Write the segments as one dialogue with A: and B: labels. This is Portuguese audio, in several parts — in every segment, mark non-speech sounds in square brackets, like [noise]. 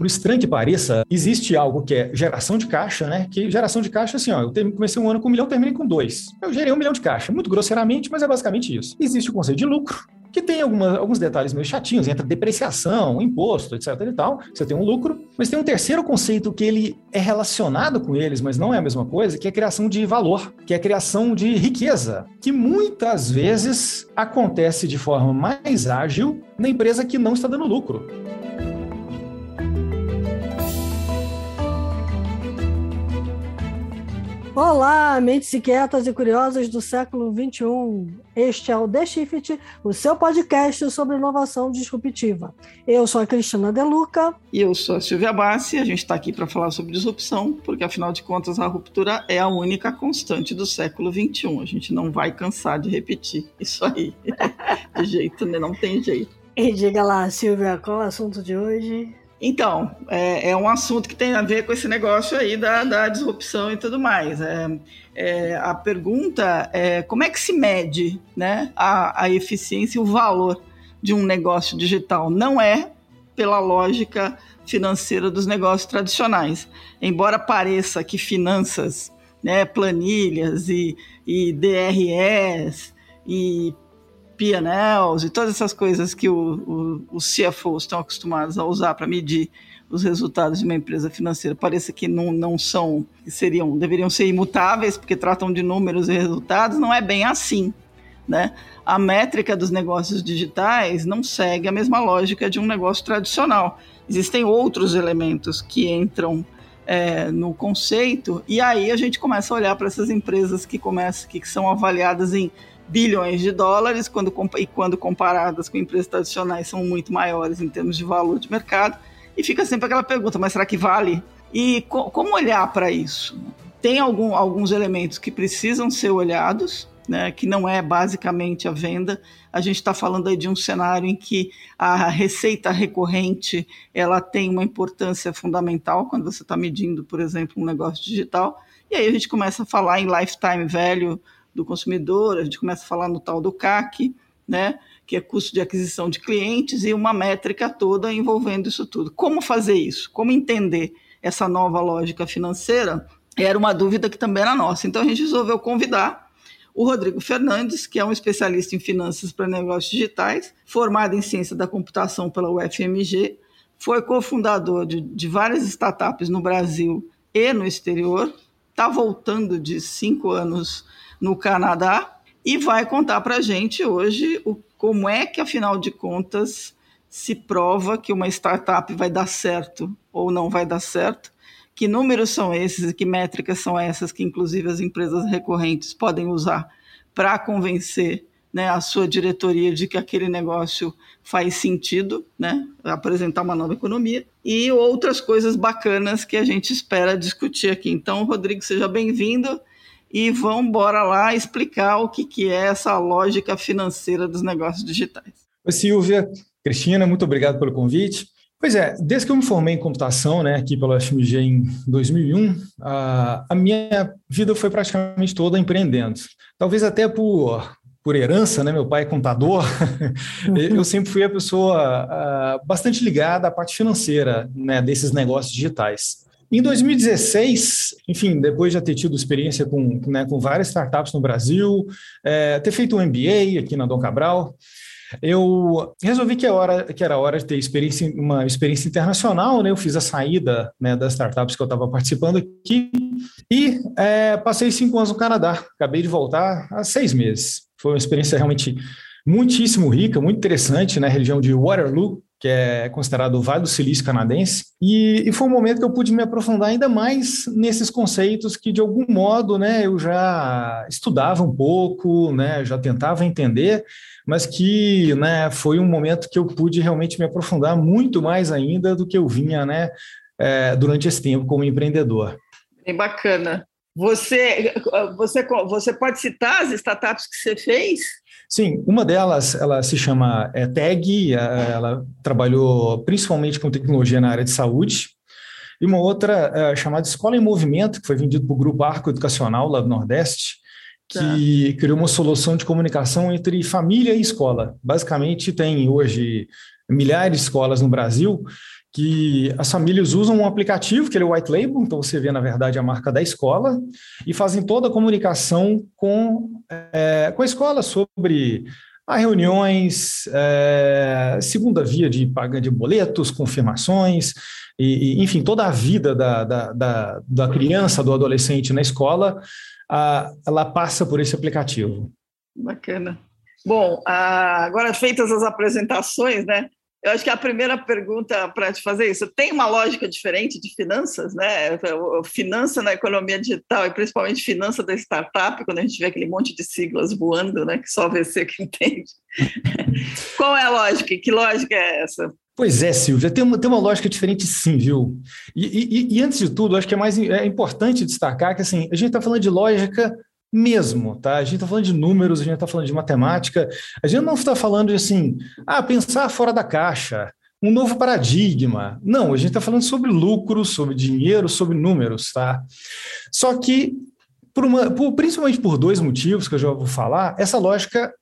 A: por estranho que pareça, existe algo que é geração de caixa, né? Que geração de caixa, assim, ó, eu comecei um ano com um milhão, terminei com dois. Eu gerei um milhão de caixa, muito grosseiramente, mas é basicamente isso. Existe o conceito de lucro, que tem alguns detalhes meio chatinhos, entra depreciação, imposto, etc e tal, você tem um lucro, mas tem um terceiro conceito que ele é relacionado com eles, mas não é a mesma coisa, que é a criação de valor, que é a criação de riqueza, que muitas vezes acontece de forma mais ágil na empresa que não está dando lucro.
B: Olá, mentes inquietas e curiosas do século XXI. Este é o The Shift, o seu podcast sobre inovação disruptiva. Eu sou a Cristina Deluca.
C: E eu sou a Silvia Bassi. A gente está aqui para falar sobre disrupção, porque afinal de contas a ruptura é a única constante do século XXI. A gente não vai cansar de repetir isso aí. [laughs] De jeito, né? não tem jeito.
B: E diga lá, Silvia, qual é o assunto de hoje?
C: Então, é, é, um assunto que tem a ver com esse negócio aí da, da disrupção e tudo mais. É, é, a pergunta é como é que se mede né, a, a eficiência e o valor de um negócio digital? Não é pela lógica financeira dos negócios tradicionais. Embora pareça que finanças, né, planilhas e, e DRS e P&Ls e todas essas coisas que o, os CFOs estão acostumados a usar para medir os resultados de uma empresa financeira. Parece que não, não são, seriam, deveriam ser imutáveis, porque tratam de números e resultados, não é bem assim. Né? A métrica dos negócios digitais não segue a mesma lógica de um negócio tradicional. Existem outros elementos que entram é, no conceito, e aí a gente começa a olhar para essas empresas que, começam, que são avaliadas em bilhões de dólares, quando, e quando comparadas com empresas tradicionais são muito maiores em termos de valor de mercado. E fica sempre aquela pergunta, mas será que vale? E co como olhar para isso? Tem algum, alguns elementos que precisam ser olhados, né, que não é basicamente a venda. A gente está falando aí de um cenário em que a receita recorrente ela tem uma importância fundamental quando você está medindo, por exemplo, um negócio digital. E aí a gente começa a falar em lifetime value do consumidor, a gente começa a falar no tal do CAC, né, que é custo de aquisição de clientes, e uma métrica toda envolvendo isso tudo. Como fazer isso? Como entender essa nova lógica financeira? Era uma dúvida que também era nossa. Então a gente resolveu convidar o Rodrigo Fernandes, que é um especialista em finanças para negócios digitais, formado em ciência da computação pela UFMG, foi cofundador de, de várias startups no Brasil e no exterior, está voltando de cinco anos no Canadá e vai contar para a gente hoje o, como é que, afinal de contas, se prova que uma startup vai dar certo ou não vai dar certo, que números são esses e que métricas são essas que, inclusive, as empresas recorrentes podem usar para convencer né, a sua diretoria de que aquele negócio faz sentido, né, apresentar uma nova economia e outras coisas bacanas que a gente espera discutir aqui. Então, Rodrigo, seja bem-vindo e vamos embora lá explicar o que, que é essa lógica financeira dos negócios digitais.
A: Oi, Silvia, Cristina, muito obrigado pelo convite. Pois é, desde que eu me formei em computação, né, aqui pela FMG em 2001, a, a minha vida foi praticamente toda empreendendo. Talvez até por, por herança, né, meu pai é contador, [laughs] eu sempre fui a pessoa bastante ligada à parte financeira né, desses negócios digitais. Em 2016, enfim, depois de ter tido experiência com, né, com várias startups no Brasil, é, ter feito um MBA aqui na Dom Cabral, eu resolvi que, é hora, que era hora de ter experiência, uma experiência internacional, né? Eu fiz a saída né, das startups que eu estava participando aqui e é, passei cinco anos no Canadá. Acabei de voltar há seis meses. Foi uma experiência realmente muitíssimo rica, muito interessante, na né, região de Waterloo, que é considerado o Vale do Silício canadense, e, e, foi um momento que eu pude me aprofundar ainda mais nesses conceitos que, de algum modo, né, eu já estudava um pouco, né, já tentava entender, mas que né, foi um momento que eu pude realmente me aprofundar muito mais ainda do que eu vinha né, é, durante esse tempo como empreendedor.
C: Bem bacana. Você, você, você pode citar as startups que você fez?
A: Sim, uma delas, ela se chama é, TAG, ela trabalhou principalmente com tecnologia na área de saúde, e uma outra é, chamada Escola em Movimento, que foi vendido para o Grupo Arco Educacional, lá do Nordeste, que tá. criou uma solução de comunicação entre família e escola. Basicamente, tem hoje milhares de escolas no Brasil que as famílias usam um aplicativo, que ele é o white label, então você vê, na verdade, a marca da escola, e fazem toda a comunicação com, é, com a escola sobre a reuniões, é, segunda via de pagamento de boletos, confirmações, e, e, enfim, toda a vida da, da, da, da criança, do adolescente na escola, a, ela passa por esse aplicativo.
C: Bacana. Bom, agora feitas as apresentações, né? Eu acho que a primeira pergunta para te fazer isso, tem uma lógica diferente de finanças, né? Finança na economia digital e principalmente finança da startup, quando a gente vê aquele monte de siglas voando, né? Que só você que [laughs] entende. Qual é a lógica? Que lógica é essa?
A: Pois é, Silvia, tem uma, tem uma lógica diferente sim, viu? E, e, e antes de tudo, acho que é mais é importante destacar que assim, a gente está falando de lógica mesmo, tá? A gente está falando de números, a gente está falando de matemática, a gente não está falando de assim, ah, pensar fora da caixa, um novo paradigma. Não, a gente está falando sobre lucro, sobre dinheiro, sobre números, tá? Só que, por uma, por, principalmente por dois motivos que eu já vou falar, essa lógica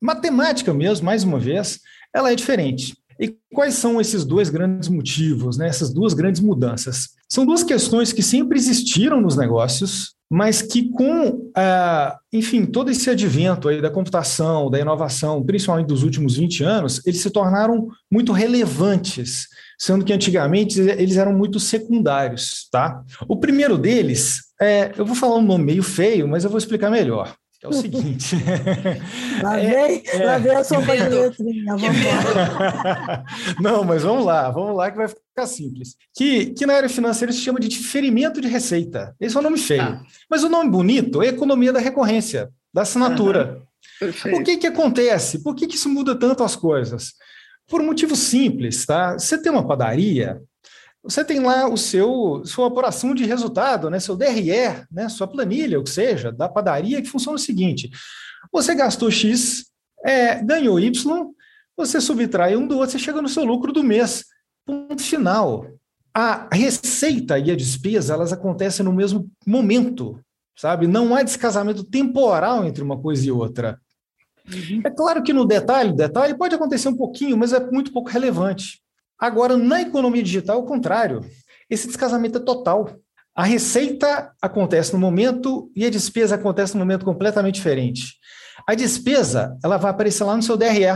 A: matemática mesmo, mais uma vez, ela é diferente. E quais são esses dois grandes motivos, né? essas duas grandes mudanças? São duas questões que sempre existiram nos negócios, mas que com, ah, enfim, todo esse advento aí da computação, da inovação, principalmente dos últimos 20 anos, eles se tornaram muito relevantes, sendo que antigamente eles eram muito secundários, tá? O primeiro deles, é, eu vou falar um nome meio feio, mas eu vou explicar melhor é o seguinte. [laughs]
B: lá vem, é, lá vem a de letrinha,
A: Não, mas vamos lá, vamos lá que vai ficar simples. Que, que na área financeira se chama de diferimento de receita. Esse é um nome feio. Ah. Mas o nome bonito é economia da recorrência, da assinatura. Uhum. O que, que acontece? Por que, que isso muda tanto as coisas? Por um motivo simples, tá? Você tem uma padaria, você tem lá o seu sua apuração de resultado, né, seu DRE, né, sua planilha, o que seja, da padaria, que funciona o seguinte: você gastou X, é, ganhou Y, você subtrai um do outro, você chega no seu lucro do mês. Ponto final. A receita e a despesa, elas acontecem no mesmo momento, sabe? Não há descasamento temporal entre uma coisa e outra. Uhum. É claro que no detalhe, detalhe pode acontecer um pouquinho, mas é muito pouco relevante. Agora, na economia digital, o contrário. Esse descasamento é total. A receita acontece no momento e a despesa acontece no momento completamente diferente. A despesa, ela vai aparecer lá no seu DRE.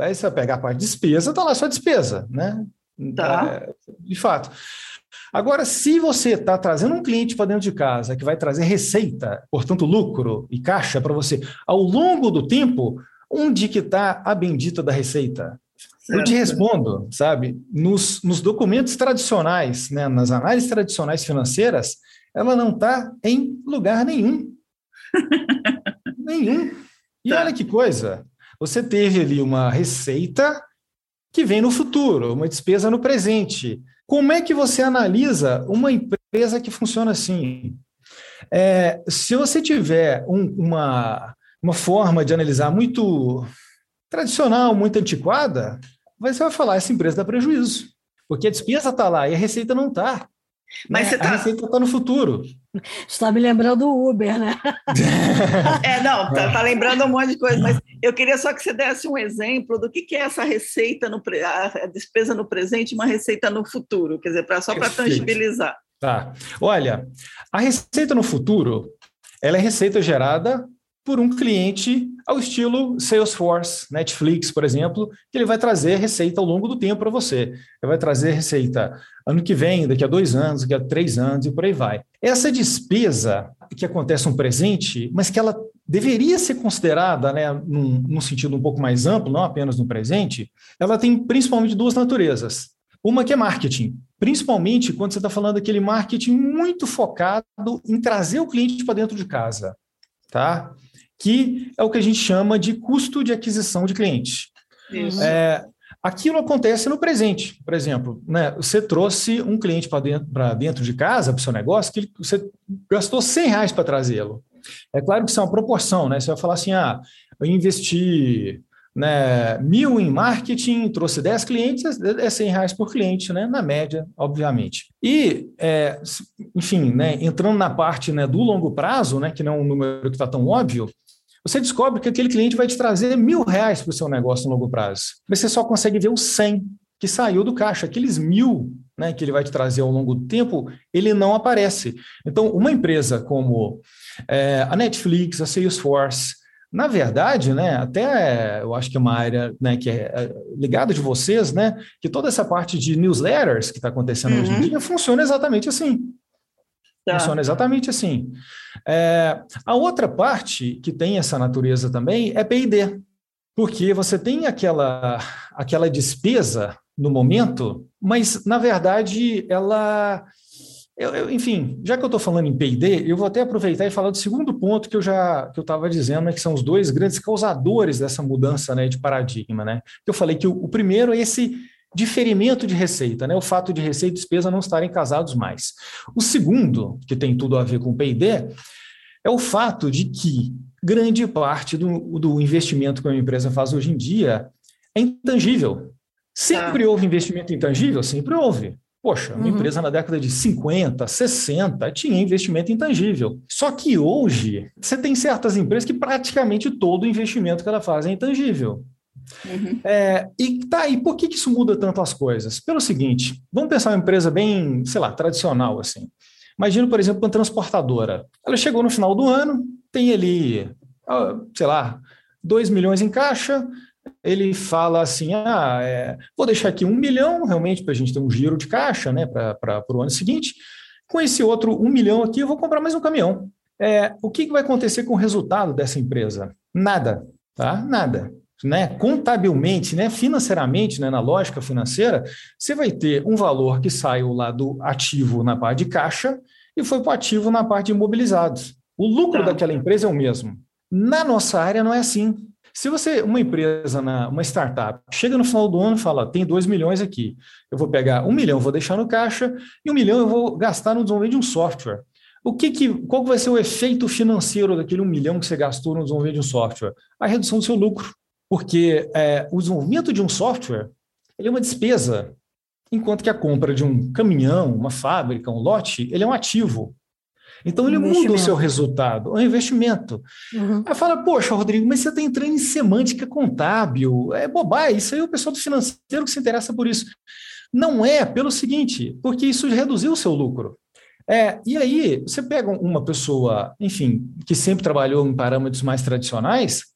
A: Aí você vai pegar a parte de despesa, está lá sua despesa, né?
C: Tá. É,
A: de fato. Agora, se você está trazendo um cliente para dentro de casa que vai trazer receita, portanto, lucro e caixa para você, ao longo do tempo, onde que está a bendita da receita? Certo. Eu te respondo, sabe? Nos, nos documentos tradicionais, né, nas análises tradicionais financeiras, ela não está em lugar nenhum. [laughs] nenhum. E tá. olha que coisa, você teve ali uma receita que vem no futuro, uma despesa no presente. Como é que você analisa uma empresa que funciona assim? É, se você tiver um, uma, uma forma de analisar muito tradicional, muito antiquada, você vai falar, essa empresa dá prejuízo, porque a despesa está lá e a receita não está. Mas né? tá... A receita está no futuro.
B: Está me lembrando o Uber, né? [laughs]
C: é, não, tá, tá, lembrando um monte de coisa, mas eu queria só que você desse um exemplo do que, que é essa receita, no a despesa no presente e uma receita no futuro, quer dizer, pra, só para tangibilizar.
A: Tá. Olha, a receita no futuro, ela é receita gerada por um cliente ao estilo Salesforce, Netflix, por exemplo, que ele vai trazer receita ao longo do tempo para você. Ele vai trazer receita ano que vem, daqui a dois anos, daqui a três anos e por aí vai. Essa despesa que acontece no presente, mas que ela deveria ser considerada, né, num, num sentido um pouco mais amplo, não apenas no presente, ela tem principalmente duas naturezas. Uma que é marketing, principalmente quando você está falando daquele marketing muito focado em trazer o cliente para dentro de casa. Tá? Que é o que a gente chama de custo de aquisição de cliente. É, aquilo acontece no presente, por exemplo, né? Você trouxe um cliente para dentro, dentro de casa, para o seu negócio, que você gastou 100 reais para trazê-lo. É claro que isso é uma proporção, né? Você vai falar assim: ah, eu investi né, mil em marketing, trouxe 10 clientes, é 100 reais por cliente, né, na média, obviamente. E, é, enfim, né, entrando na parte né, do longo prazo, né, que não é um número que está tão óbvio, você descobre que aquele cliente vai te trazer mil reais para o seu negócio no longo prazo. Mas você só consegue ver os 100 que saiu do caixa. Aqueles mil né, que ele vai te trazer ao longo do tempo, ele não aparece. Então, uma empresa como é, a Netflix, a Salesforce, na verdade, né, até eu acho que é uma área né, que é, é ligada de vocês, né, que toda essa parte de newsletters que está acontecendo uhum. hoje em uhum. dia funciona exatamente assim. Tá. Funciona exatamente assim. É, a outra parte que tem essa natureza também é P&D, porque você tem aquela, aquela despesa no momento, mas na verdade ela. Eu, eu, enfim, já que eu estou falando em PD, eu vou até aproveitar e falar do segundo ponto que eu já que eu estava dizendo, né, que são os dois grandes causadores dessa mudança né, de paradigma. Né? Eu falei que o, o primeiro é esse diferimento de receita, né? O fato de receita e despesa não estarem casados mais. O segundo, que tem tudo a ver com o P&D, é o fato de que grande parte do, do investimento que uma empresa faz hoje em dia é intangível. Sempre ah. houve investimento intangível? Sempre houve. Poxa, uma uhum. empresa na década de 50, 60 tinha investimento intangível. Só que hoje você tem certas empresas que praticamente todo o investimento que ela faz é intangível. Uhum. É, e tá, e por que, que isso muda tanto as coisas? Pelo seguinte, vamos pensar uma empresa bem, sei lá, tradicional assim. Imagina, por exemplo, uma transportadora. Ela chegou no final do ano, tem ali, sei lá, 2 milhões em caixa, ele fala assim: ah, é, vou deixar aqui um milhão realmente para a gente ter um giro de caixa né, para o ano seguinte. Com esse outro um milhão aqui, eu vou comprar mais um caminhão. É, o que, que vai acontecer com o resultado dessa empresa? Nada, tá? Nada. Né? Contabilmente, né? financeiramente, né? na lógica financeira, você vai ter um valor que saiu lá do ativo na parte de caixa e foi para o ativo na parte de imobilizados. O lucro tá. daquela empresa é o mesmo. Na nossa área não é assim. Se você, uma empresa, uma startup, chega no final do ano e fala, tem 2 milhões aqui, eu vou pegar um milhão, vou deixar no caixa, e um milhão eu vou gastar no desenvolvimento de um software. O que, que qual vai ser o efeito financeiro daquele um milhão que você gastou no desenvolvimento de um software? A redução do seu lucro. Porque é, o desenvolvimento de um software ele é uma despesa, enquanto que a compra de um caminhão, uma fábrica, um lote, ele é um ativo. Então ele muda o seu resultado, é um investimento. Uhum. Aí fala, poxa, Rodrigo, mas você está entrando em semântica contábil, é bobagem, isso aí é o pessoal do financeiro que se interessa por isso. Não é, pelo seguinte, porque isso reduziu o seu lucro. É, e aí, você pega uma pessoa, enfim, que sempre trabalhou em parâmetros mais tradicionais,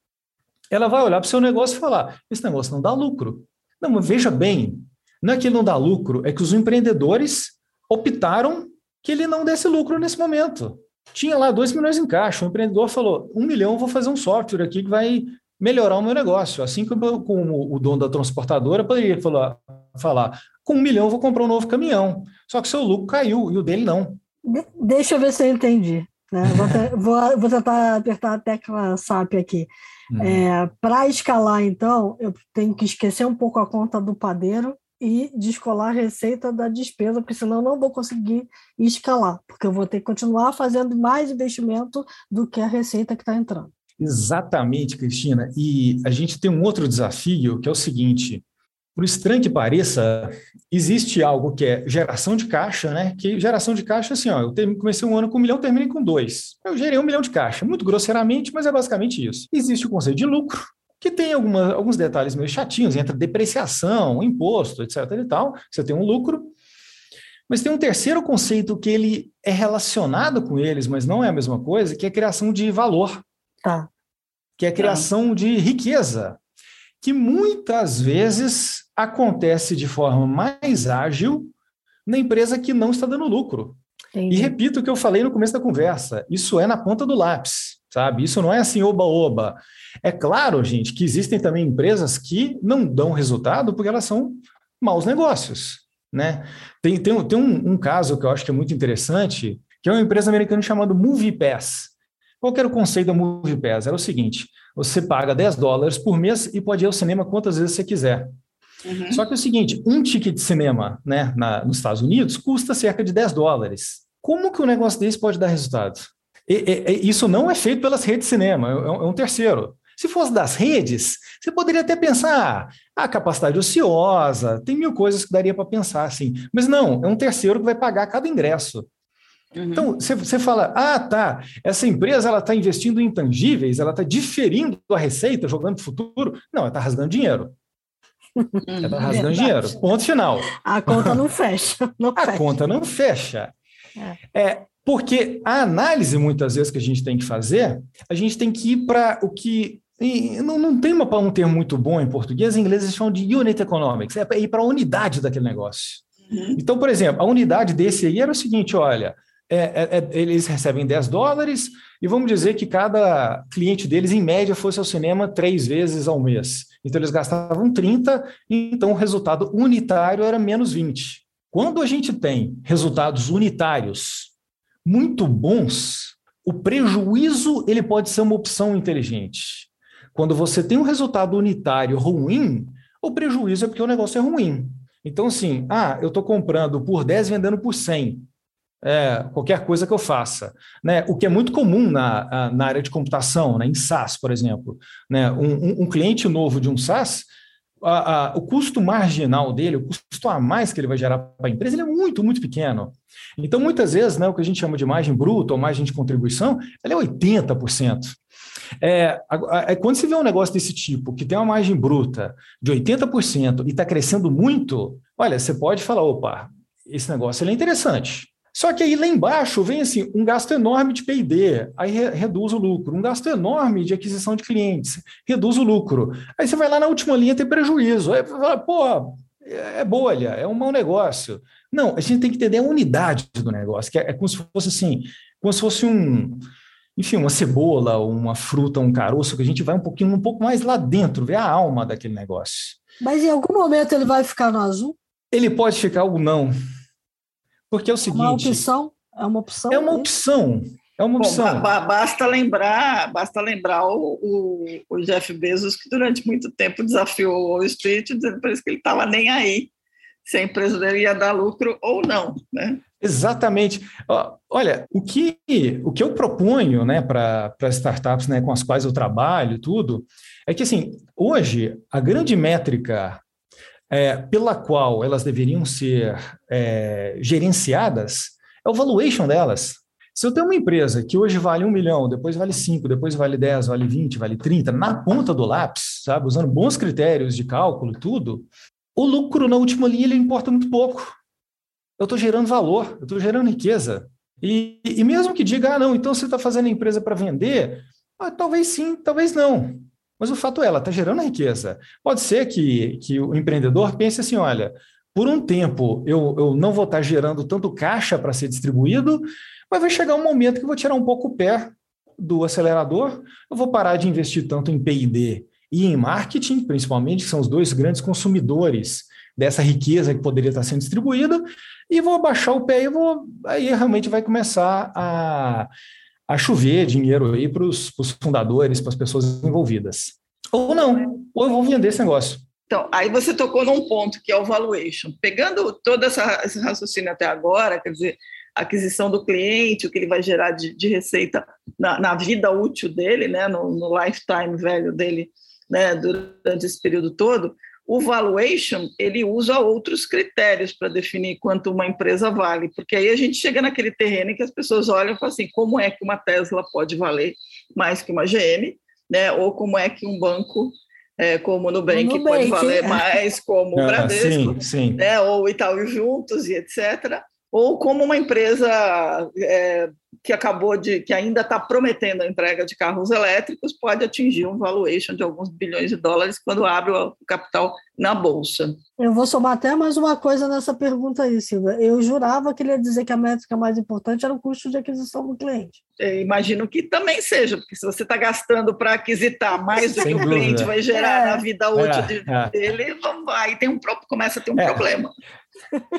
A: ela vai olhar para o seu negócio e falar: esse negócio não dá lucro. Não, mas veja bem, não é que ele não dá lucro, é que os empreendedores optaram que ele não desse lucro nesse momento. Tinha lá dois milhões em caixa, o empreendedor falou, um milhão vou fazer um software aqui que vai melhorar o meu negócio. Assim como, o dono da transportadora poderia falar, falar, com um milhão vou comprar um novo caminhão. Só que seu lucro caiu e o dele não.
B: De deixa eu ver se eu entendi. Né? Vou, [laughs] vou, vou, tentar apertar a tecla SAP aqui. É, Para escalar, então, eu tenho que esquecer um pouco a conta do padeiro e descolar a receita da despesa, porque senão eu não vou conseguir escalar, porque eu vou ter que continuar fazendo mais investimento do que a receita que está entrando.
A: Exatamente, Cristina. E a gente tem um outro desafio, que é o seguinte: por estranho que pareça, existe algo que é geração de caixa, né? Que geração de caixa, assim, ó, eu comecei um ano com um milhão, terminei com dois. Eu gerei um milhão de caixa, muito grosseiramente, mas é basicamente isso. Existe o conceito de lucro, que tem alguma, alguns detalhes meio chatinhos, entra depreciação, imposto, etc. e tal, você tem um lucro. Mas tem um terceiro conceito que ele é relacionado com eles, mas não é a mesma coisa, que é a criação de valor.
B: Tá.
A: Que é a criação tá. de riqueza, que muitas vezes acontece de forma mais ágil na empresa que não está dando lucro. Entendi. E repito o que eu falei no começo da conversa: isso é na ponta do lápis, sabe? Isso não é assim, oba-oba. É claro, gente, que existem também empresas que não dão resultado porque elas são maus negócios. Né? Tem, tem, tem um, um caso que eu acho que é muito interessante, que é uma empresa americana chamada MoviePass. Qual era o conceito da MoviePass? Era o seguinte: você paga 10 dólares por mês e pode ir ao cinema quantas vezes você quiser. Uhum. Só que é o seguinte: um ticket de cinema né, na, nos Estados Unidos custa cerca de 10 dólares. Como que um negócio desse pode dar resultado? E, e, isso não é feito pelas redes de cinema, é, é um terceiro. Se fosse das redes, você poderia até pensar, a ah, capacidade ociosa, tem mil coisas que daria para pensar assim. Mas não, é um terceiro que vai pagar cada ingresso. Uhum. Então, você fala, ah, tá, essa empresa ela está investindo em intangíveis, ela está diferindo a receita, jogando para o futuro. Não, ela está rasgando dinheiro. Ela está rasgando dinheiro. Ponto final.
B: A conta não [laughs] fecha. Não
A: a
B: fecha.
A: conta não fecha. É. é. porque a análise, muitas vezes, que a gente tem que fazer, a gente tem que ir para o que. não, não tem uma, um termo muito bom em português, em inglês eles chamam de unit economics, é ir para a unidade daquele negócio. Uhum. Então, por exemplo, a unidade desse aí era o seguinte: olha, é, é, é eles recebem 10 dólares e vamos dizer que cada cliente deles, em média, fosse ao cinema três vezes ao mês. Então, eles gastavam 30, então o resultado unitário era menos 20. Quando a gente tem resultados unitários muito bons, o prejuízo ele pode ser uma opção inteligente. Quando você tem um resultado unitário ruim, o prejuízo é porque o negócio é ruim. Então, assim, ah, eu estou comprando por 10 vendendo por 100 é, qualquer coisa que eu faça. Né? O que é muito comum na, na área de computação, né? em SaaS, por exemplo. Né? Um, um, cliente novo de um SaaS, a, a, o custo marginal dele, o custo a mais que ele vai gerar para a empresa, ele é muito, muito pequeno. Então, muitas vezes, né, o que a gente chama de margem bruta ou margem de contribuição, ela é 80%. É, é, quando você vê um negócio desse tipo, que tem uma margem bruta de 80% e está crescendo muito, olha, você pode falar, opa, esse negócio é interessante. Só que aí lá embaixo vem assim um gasto enorme de P&D, aí re reduz o lucro, um gasto enorme de aquisição de clientes, reduz o lucro. Aí você vai lá na última linha ter prejuízo. Aí fala, pô, é bolha, é um mau negócio. Não, a gente tem que entender a unidade do negócio, que é, é como se fosse assim, como se fosse um, enfim, uma cebola, uma fruta, um caroço, que a gente vai um pouquinho, um pouco mais lá dentro, ver a alma daquele negócio.
B: Mas em algum momento ele vai ficar no azul?
A: Ele pode ficar ou não. Porque é o seguinte. Uma
B: opção? É uma opção?
A: É uma opção. É uma opção.
C: Bom, basta lembrar, basta lembrar o, o, o, Jeff Bezos, que durante muito tempo desafiou o Wall Street, dizendo para ele que ele estava nem aí se a empresa dele ia dar lucro ou não. Né?
A: Exatamente. Olha, o que, o que eu proponho né, para startups né, com as quais eu trabalho, tudo, é que assim, hoje a grande métrica é, pela qual elas deveriam ser é, gerenciadas é o valuation delas. Se eu tenho uma empresa que hoje vale um milhão, depois vale cinco, depois vale 10, vale 20, vale 30, na ponta do lápis, sabe, usando bons critérios de cálculo, tudo, o lucro na última linha ele importa muito pouco. Eu estou gerando valor, eu estou gerando riqueza. E, e, mesmo que diga, ah, não, então você está fazendo a empresa para vender, ah, talvez sim, talvez não. Mas o fato é, ela está gerando riqueza. Pode ser que, que o empreendedor pense assim: olha, por um tempo eu, eu não vou estar tá gerando tanto caixa para ser distribuído, mas vai chegar um momento que eu vou tirar um pouco o pé do acelerador, eu vou parar de investir tanto em PD e em marketing, principalmente, que são os dois grandes consumidores dessa riqueza que poderia estar sendo distribuída, e vou abaixar o pé e vou aí realmente vai começar a a chover dinheiro aí para os fundadores, para as pessoas envolvidas. Ou não, ou eu vou vender esse negócio.
C: Então, aí você tocou num ponto que é o valuation. Pegando todo essa, esse raciocínio até agora, quer dizer, a aquisição do cliente, o que ele vai gerar de, de receita na, na, vida útil dele, né, no, no lifetime velho dele, né, durante esse período todo, o valuation ele usa outros critérios para definir quanto uma empresa vale, porque aí a gente chega naquele terreno em que as pessoas olham e falam assim, como é que uma Tesla pode valer mais que uma GM, né? Ou como é que um banco é, como o Nubank, Nubank pode valer mais como o Bradesco, sim, sim. Né? Ou Itaú juntos e etc ou como uma empresa é, que acabou de, que ainda está prometendo a entrega de carros elétricos, pode atingir um valuation de alguns bilhões de dólares quando abre o capital na bolsa.
B: Eu vou somar até mais uma coisa nessa pergunta aí, Silvia. Eu jurava que ele ia dizer que a métrica mais importante era o custo de aquisição do cliente.
C: Eu imagino que também seja, porque se você está gastando para aquisitar mais do que o cliente vai gerar é. na vida útil é. dele, aí tem um, começa a ter um é. problema.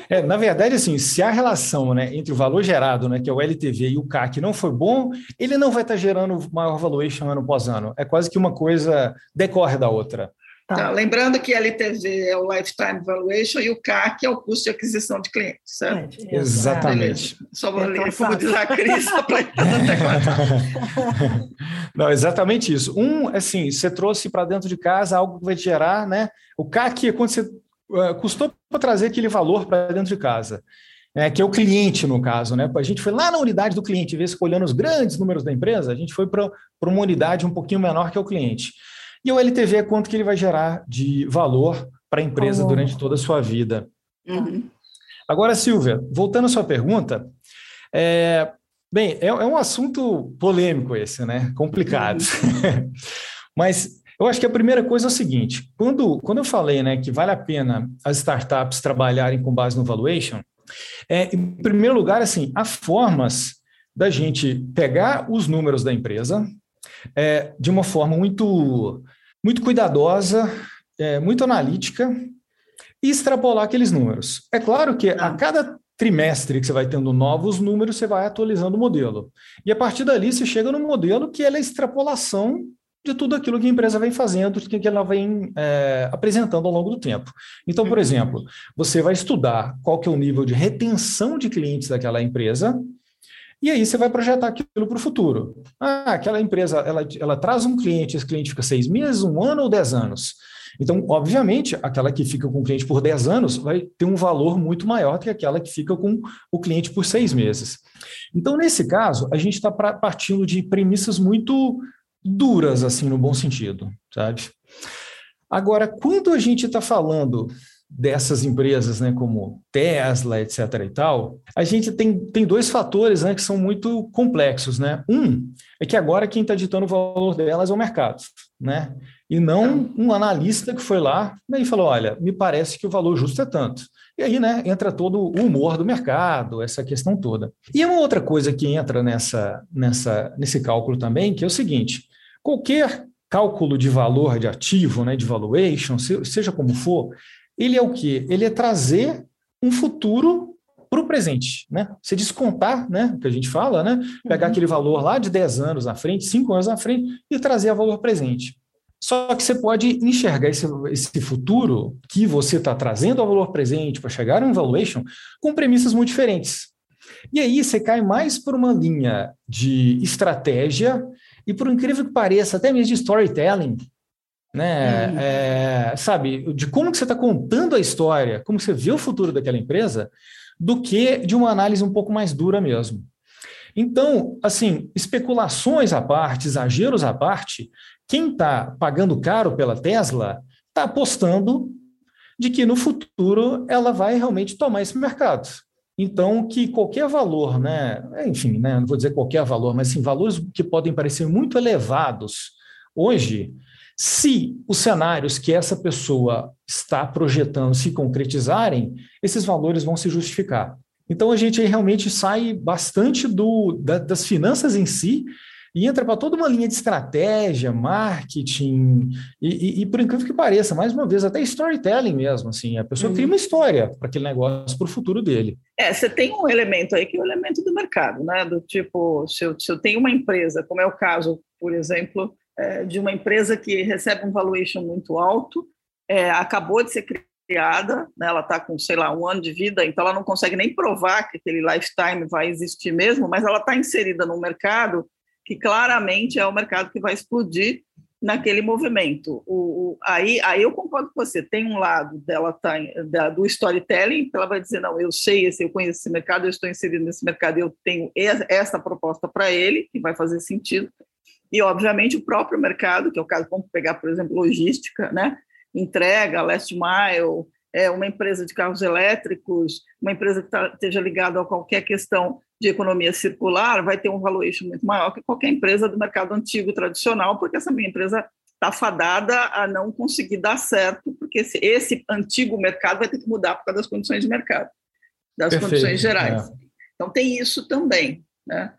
A: É, na verdade, assim, se a relação né, entre o valor gerado, né, que é o LTV, e o CAC não for bom, ele não vai estar gerando maior valuation ano após ano. É quase que uma coisa decorre da outra.
C: Tá. Tá, lembrando que LTV é o Lifetime Valuation e o CAC é o custo de aquisição de clientes, certo?
A: É, exatamente.
C: Só vou ler, como diz a Cris, só para
A: Não, exatamente isso. Um, assim, você trouxe para dentro de casa algo que vai te gerar, né? O CAC é quando você custou para trazer aquele valor para dentro de casa. É, que é o cliente, no caso. Né? A gente foi lá na unidade do cliente, ver se olhando os grandes números da empresa, a gente foi para uma unidade um pouquinho menor que é o cliente. E o LTV é quanto que ele vai gerar de valor para a empresa durante toda a sua vida. Uhum. Agora, Silvia, voltando à sua pergunta, é, bem, é, é, um assunto polêmico esse, né? Complicado. Uhum. [laughs] Mas eu acho que a primeira coisa é o seguinte: quando, quando eu falei né, que vale a pena as startups trabalharem com base no valuation, é, em primeiro lugar, assim, há formas da gente pegar os números da empresa é, de uma forma muito, muito cuidadosa, é, muito analítica e extrapolar aqueles números. É claro que a cada trimestre que você vai tendo novos números, você vai atualizando o modelo. E a partir dali você chega no modelo que é a extrapolação de tudo aquilo que a empresa vem fazendo, que ela vem é, apresentando ao longo do tempo. Então, por uhum. exemplo, você vai estudar qual que é o nível de retenção de clientes daquela empresa, e aí você vai projetar aquilo para o futuro. Ah, aquela empresa, ela, ela traz um cliente, esse cliente fica seis meses, um ano ou dez anos. Então, obviamente, aquela que fica com o cliente por 10 anos vai ter um valor muito maior que aquela que fica com o cliente por seis meses. Então, nesse caso, a gente está partindo de premissas muito duras, assim, no bom sentido, sabe? Agora, quando a gente está falando dessas empresas, né, como Tesla, etc. e tal, a gente tem, tem dois fatores né, que são muito complexos. Né? Um é que agora quem está ditando o valor delas é o mercado, né? e não um analista que foi lá né, e falou: olha, me parece que o valor justo é tanto. E aí né, entra todo o humor do mercado, essa questão toda. E uma outra coisa que entra nessa, nessa, nesse cálculo também, que é o seguinte: qualquer cálculo de valor de ativo, né, de valuation, seja como for, ele é o quê? Ele é trazer um futuro para o presente, né? Você descontar, né? Que a gente fala, né? Pegar uhum. aquele valor lá de 10 anos à frente, 5 anos à frente e trazer a valor presente. Só que você pode enxergar esse, esse futuro que você está trazendo ao valor presente para chegar a um valuation com premissas muito diferentes. E aí você cai mais por uma linha de estratégia e, por incrível que pareça, até mesmo de storytelling, né? Uhum. É, sabe, de como que você está contando a história, como você vê o futuro daquela empresa, do que de uma análise um pouco mais dura mesmo. Então, assim, especulações à parte, exageros à parte, quem está pagando caro pela Tesla está apostando de que no futuro ela vai realmente tomar esse mercado. Então, que qualquer valor, né, enfim, né, não vou dizer qualquer valor, mas sim, valores que podem parecer muito elevados hoje, se os cenários que essa pessoa está projetando se concretizarem, esses valores vão se justificar. Então a gente realmente sai bastante do, da, das finanças em si e entra para toda uma linha de estratégia, marketing e, e, e, por incrível que pareça, mais uma vez até storytelling mesmo, assim, a pessoa uhum. cria uma história para aquele negócio, para o futuro dele.
C: É, você tem um elemento aí que é o elemento do mercado, né? Do tipo, se eu, se eu tenho uma empresa, como é o caso, por exemplo, é, de uma empresa que recebe um valuation muito alto, é, acabou de ser criada, né, ela está com, sei lá, um ano de vida, então ela não consegue nem provar que aquele lifetime vai existir mesmo, mas ela está inserida num mercado que claramente é o mercado que vai explodir naquele movimento. O, o, aí, aí eu concordo com você. Tem um lado dela tá, da, do storytelling, ela vai dizer não, eu sei esse, eu conheço esse mercado, eu estou inserido nesse mercado, eu tenho essa proposta para ele que vai fazer sentido e, obviamente, o próprio mercado, que é o caso, vamos pegar, por exemplo, logística, né? entrega, last mile, é uma empresa de carros elétricos, uma empresa que tá, esteja ligada a qualquer questão de economia circular, vai ter um valuation muito maior que qualquer empresa do mercado antigo, tradicional, porque essa minha empresa está fadada a não conseguir dar certo, porque esse, esse, antigo mercado vai ter que mudar por causa das condições de mercado, das Perfeito, condições gerais. É. Então, tem isso também. Né?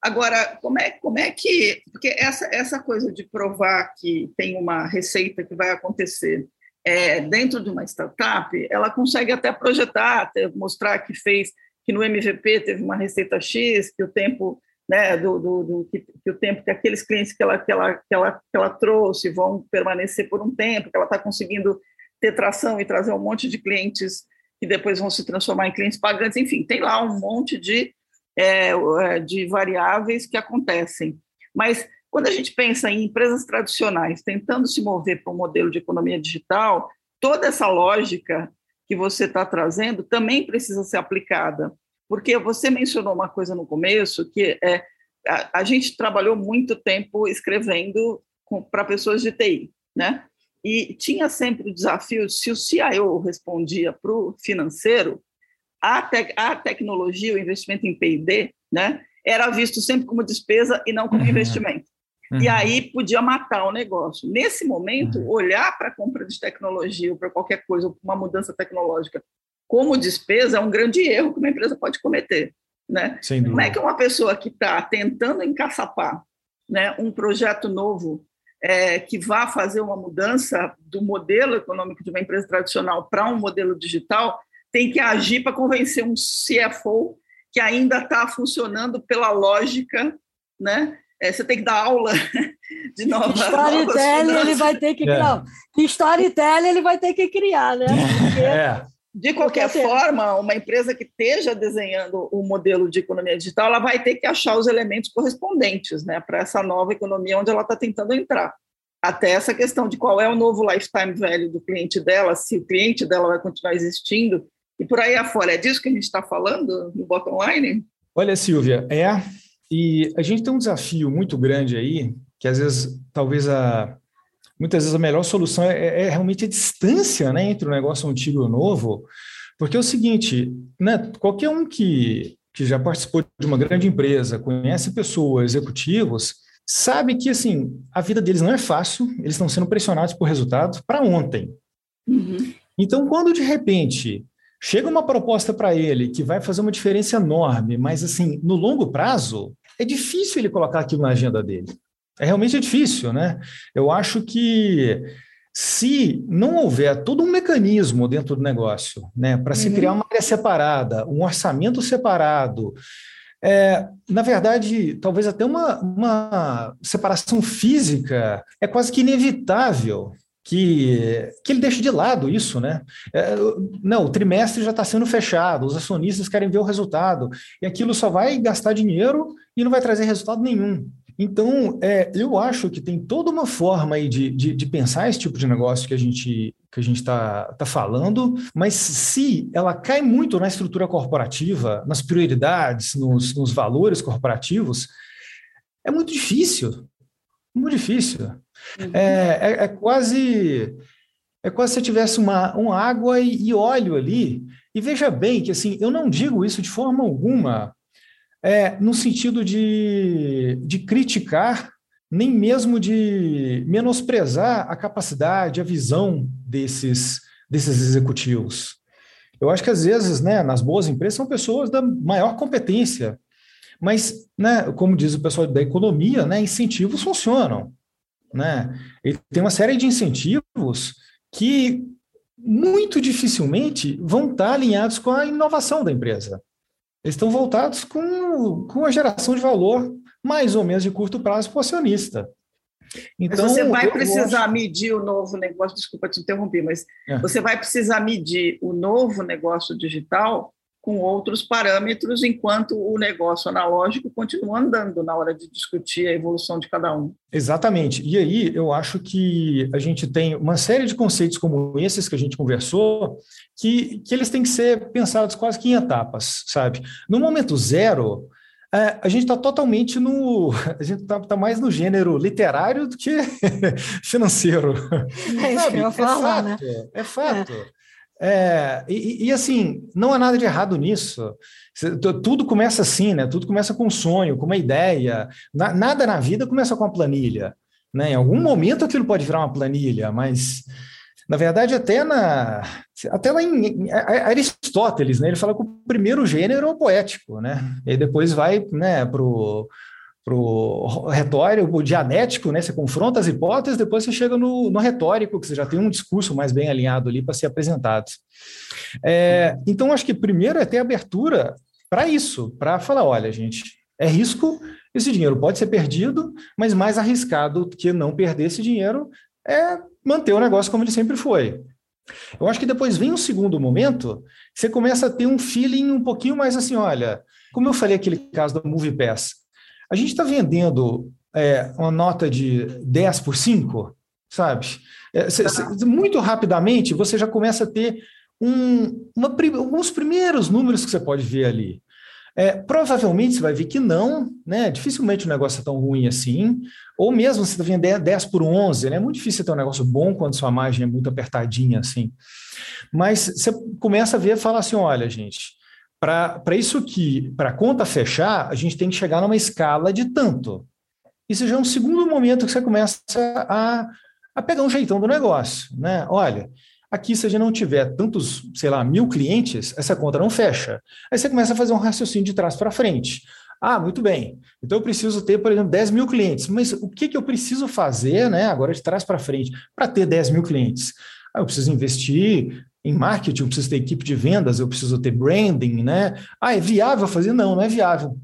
C: Agora, como é, como é que. Porque essa, essa coisa de provar que tem uma receita que vai acontecer é, dentro de uma startup, ela consegue até projetar, até mostrar que fez, que no MVP teve uma receita X, que o tempo. Né, do, do, do que, que, o tempo que aqueles clientes que ela, que, ela, que, ela, que ela trouxe vão permanecer por um tempo, que ela está conseguindo ter tração e trazer um monte de clientes que depois vão se transformar em clientes pagantes, enfim, tem lá um monte de é, é, de variáveis que acontecem. Mas quando a gente pensa em empresas tradicionais tentando se mover para um modelo de economia digital, toda essa lógica que você está trazendo também precisa ser aplicada. Porque você mencionou uma coisa no começo, que é a, a gente trabalhou muito tempo escrevendo para pessoas de TI, né? e tinha sempre o desafio, se o CIO respondia para o financeiro, a, te a tecnologia, o investimento em P&D, né, era visto sempre como despesa e não como uhum. investimento. Uhum. E aí podia matar o negócio. Nesse momento, uhum. olhar para a compra de tecnologia ou para qualquer coisa, ou uma mudança tecnológica como despesa é um grande erro que uma empresa pode cometer. Né? Como é que uma pessoa que está tentando encaçapar né, um projeto novo é, que vá fazer uma mudança do modelo econômico de uma empresa tradicional para um modelo digital, tem que agir para convencer um CFO que ainda está funcionando pela lógica, né? É, você tem que dar aula [laughs] de nova.
B: Storytelling ele vai ter que criar. É. storytelling ele vai ter que criar, né?
C: Porque... É. De qualquer Porque, forma, uma empresa que esteja desenhando o um modelo de economia digital, ela vai ter que achar os elementos correspondentes né, para essa nova economia onde ela está tentando entrar. Até essa questão de qual é o novo lifetime value do cliente dela, se o cliente dela vai continuar existindo, e por aí afora. É disso que a gente está falando no bottom line?
A: Olha, Silvia, é. E a gente tem um desafio muito grande aí, que às vezes, talvez a, muitas vezes a melhor solução é, é, realmente a distância né, entre o negócio antigo e o novo, porque é o seguinte, né, qualquer um que, que já participou de uma grande empresa, conhece pessoas, executivos, sabe que assim a vida deles não é fácil, eles estão sendo pressionados por resultados para ontem. Uhum. Então, quando de repente chega uma proposta para ele que vai fazer uma diferença enorme, mas assim no longo prazo é difícil ele colocar aquilo na agenda dele. É realmente difícil, né? Eu acho que se não houver todo um mecanismo dentro do negócio, né, para uhum. se criar uma área separada, um orçamento separado, é, na verdade, talvez até uma, uma separação física é quase que inevitável que, que ele deixe de lado isso, né? É, não, o trimestre já está sendo fechado, os acionistas querem ver o resultado, e aquilo só vai gastar dinheiro e não vai trazer resultado nenhum. Então, é, eu acho que tem toda uma forma aí de, de, de, pensar esse tipo de negócio que a gente que a gente está tá falando, mas se ela cai muito na estrutura corporativa, nas prioridades, nos, nos valores corporativos, é muito difícil, muito difícil. Uhum. É, é, é, quase é quase se tivesse uma, uma água e, e óleo ali. E veja bem que assim, eu não digo isso de forma alguma é, no sentido de, de criticar, nem mesmo de menosprezar a capacidade, a visão desses, desses executivos. Eu acho que às vezes, né, nas boas empresas, são pessoas da maior competência, mas, né, como diz o pessoal da economia, né, incentivos funcionam. Né? E tem uma série de incentivos que muito dificilmente vão estar alinhados com a inovação da empresa. Eles estão voltados com, com a geração de valor mais ou menos de curto prazo para o acionista.
C: Então, mas você vai precisar acho... medir o novo negócio, desculpa te interromper, mas é. você vai precisar medir o novo negócio digital com outros parâmetros, enquanto o negócio analógico continua andando na hora de discutir a evolução de cada um.
A: Exatamente. E aí eu acho que a gente tem uma série de conceitos como esses que a gente conversou, que, que eles têm que ser pensados quase que em etapas, sabe? No momento zero, é, a gente está totalmente no. [laughs] A gente está tá mais no gênero literário do que [laughs] financeiro.
B: É isso que eu ia falar,
A: é fato, né? É fato. É. É, e, e, assim, não há nada de errado nisso. Tudo começa assim, né? Tudo começa com um sonho, com uma ideia. nada na vida começa com uma planilha. Né? Em algum momento aquilo pode virar uma planilha, mas na verdade, até na até lá em Aristóteles, né? Ele fala que o primeiro gênero é o poético, né? E depois vai né, para o para o retórico, dianético, né? Você confronta as hipóteses, depois você chega no, no retórico, que você já tem um discurso mais bem alinhado ali para ser apresentado. É, então, acho que primeiro é ter abertura para isso, para falar, olha, gente, é risco, esse dinheiro pode ser perdido, mas mais arriscado que não perder esse dinheiro é manter o negócio como ele sempre foi. Eu acho que depois vem um segundo momento, você começa a ter um feeling um pouquinho mais assim, olha, como eu falei aquele caso da MoviePass, a gente está vendendo é, uma nota de 10 por 5, sabe? É, cê, cê, muito rapidamente você já começa a ter um, uma, alguns primeiros números que você pode ver ali. É, provavelmente você vai ver que não, né? Dificilmente o negócio é tão ruim assim. Ou mesmo se você está vendo 10 por 11, né? É muito difícil ter um negócio bom quando sua margem é muito apertadinha assim. Mas você começa a ver e fala assim: olha, gente, para isso aqui, para a conta fechar, a gente tem que chegar numa escala de tanto. Isso já é um segundo momento que você começa a, a pegar um jeitão do negócio. Né? Olha, Aqui, se a gente não tiver tantos, sei lá, mil clientes, essa conta não fecha. Aí você começa a fazer um raciocínio de trás para frente. Ah, muito bem. Então eu preciso ter, por exemplo, 10 mil clientes. Mas o que, que eu preciso fazer, né, agora de trás para frente, para ter 10 mil clientes? Ah, eu preciso investir em marketing, eu preciso ter equipe de vendas, eu preciso ter branding, né? Ah, é viável fazer? Não, não é viável.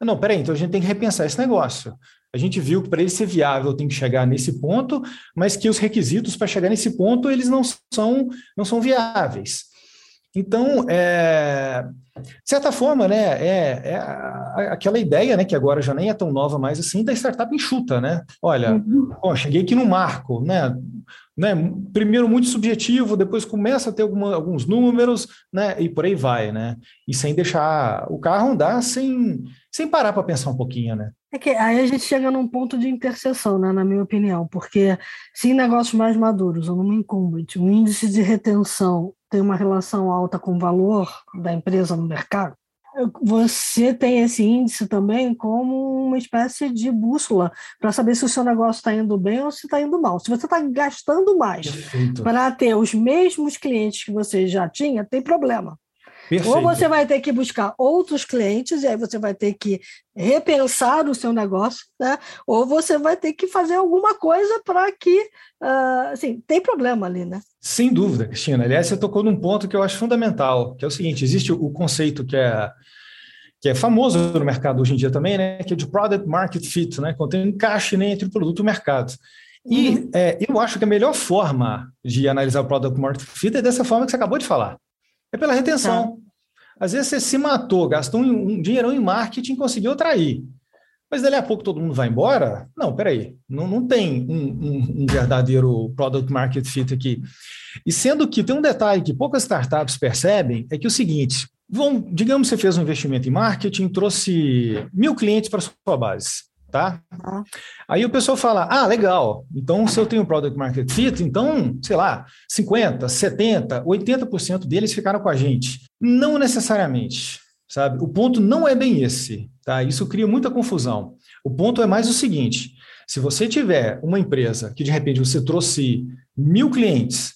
A: Não, peraí, então a gente tem que repensar esse negócio. A gente viu que para ele ser viável tem que chegar nesse ponto, mas que os requisitos para chegar nesse ponto eles não são, não são viáveis. Então, é, de certa forma, né, é, é, aquela ideia, né, que agora já nem é tão nova mais assim, da startup enxuta, né? Olha, uhum. ó, cheguei aqui no marco, né? né? Primeiro muito subjetivo, depois começa a ter alguma, alguns números, né? E por aí vai, né? E sem deixar o carro andar sem, sem parar para pensar um pouquinho, né?
B: É que aí a gente chega num ponto de interseção, né, na minha opinião, porque se em negócios mais maduros ou numa incumbent, o índice de retenção tem uma relação alta com o valor da empresa no mercado, você tem esse índice também como uma espécie de bússola para saber se o seu negócio está indo bem ou se está indo mal. Se você está gastando mais para ter os mesmos clientes que você já tinha, tem problema. Perfeito. Ou você vai ter que buscar outros clientes, e aí você vai ter que repensar o seu negócio, né? ou você vai ter que fazer alguma coisa para que. Uh, assim, tem problema ali, né?
A: Sem dúvida, Cristina. Aliás, você tocou num ponto que eu acho fundamental, que é o seguinte: existe o conceito que é que é famoso no mercado hoje em dia também, né, que é de product market fit, né, quando tem um encaixe né, entre o produto e o mercado. E uhum. é, eu acho que a melhor forma de analisar o product market fit é dessa forma que você acabou de falar. É pela retenção. Tá. Às vezes você se matou, gastou um dinheirão em marketing e conseguiu atrair. Mas dali a pouco todo mundo vai embora? Não, peraí, não, não tem um, um, um, verdadeiro product market fit aqui. E sendo que tem um detalhe que poucas startups percebem, é que é o seguinte, vão, digamos que você fez um investimento em marketing, trouxe mil clientes para sua base tá? Uhum. Aí o pessoal fala: ah, legal, então se eu tenho product market fit, então, sei lá, 50, 70, 80% deles ficaram com a gente. Não necessariamente, sabe? O ponto não é bem esse, tá? Isso cria muita confusão. O ponto é mais o seguinte: se você tiver uma empresa que de repente você trouxe mil clientes,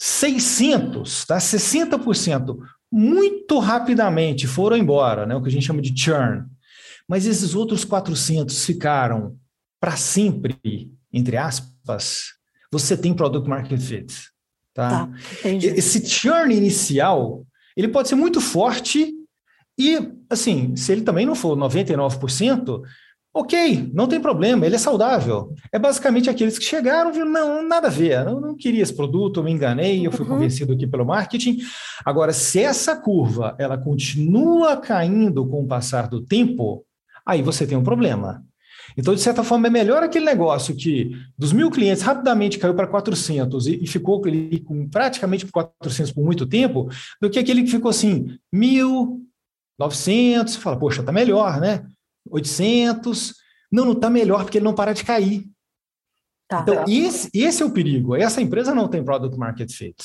A: 600, tá? 60% muito rapidamente foram embora, né? O que a gente chama de churn mas esses outros 400 ficaram para sempre, entre aspas, você tem product market fit. Tá? tá Esse churn inicial, ele pode ser muito forte e, assim, se ele também não for 99%, ok, não tem problema, ele é saudável. É basicamente aqueles que chegaram e não, nada a ver, eu não queria esse produto, eu me enganei, eu fui uhum. convencido aqui pelo marketing. Agora, se essa curva, ela continua caindo com o passar do tempo, aí você tem um problema. Então, de certa forma, é melhor aquele negócio que dos mil clientes rapidamente caiu para 400 e, e ficou ali com praticamente 400 por muito tempo, do que aquele que ficou assim, mil, 900, fala, poxa, tá melhor, né? 800, não, não tá melhor porque ele não para de cair. Tá, então. Esse, esse é o perigo. Essa empresa não tem product market fit.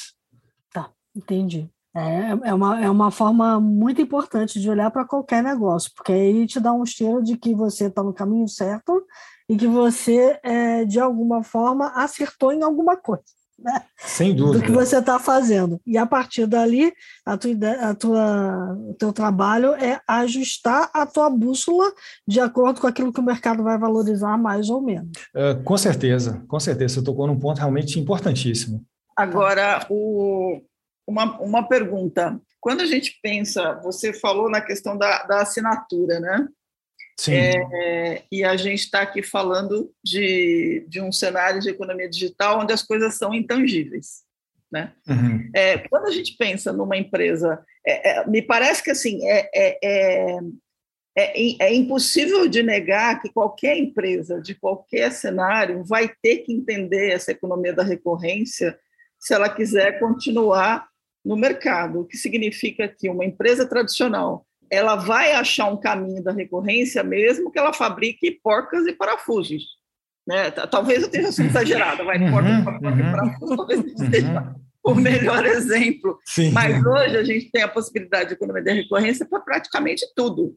B: Tá, entendi. É, é, uma, é uma forma muito importante de olhar para qualquer negócio, porque aí te dá um cheiro de que você está no caminho certo e que você, é, de alguma forma, acertou em alguma coisa. Né?
A: Sem dúvida.
B: Do que você está fazendo. E a partir dali, a tua, a tua, o teu trabalho é ajustar a tua bússola de acordo com aquilo que o mercado vai valorizar mais ou menos.
A: É, com certeza, com certeza. Você tocou num ponto realmente importantíssimo.
C: Agora, o, uma, uma pergunta. Quando a gente pensa, você falou na questão da, da assinatura, né?
A: Sim.
C: É, e a gente está aqui falando de, de um cenário de economia digital onde as coisas são intangíveis. Né? Uhum. É, quando a gente pensa numa empresa, é, é me parece que assim é, é, é, é, impossível de negar que qualquer empresa de qualquer cenário vai ter que entender essa economia da recorrência se ela quiser continuar no mercado, o que significa que uma empresa tradicional ela vai achar um caminho da recorrência mesmo que ela fabrique porcas e parafusos. Né? Talvez eu esteja sendo [laughs] exagerada, vai, uhum, porcas, porcas uhum, e parafusos, talvez não seja uhum. o melhor exemplo. Sim. Mas hoje a gente tem a possibilidade de economia de recorrência para praticamente tudo.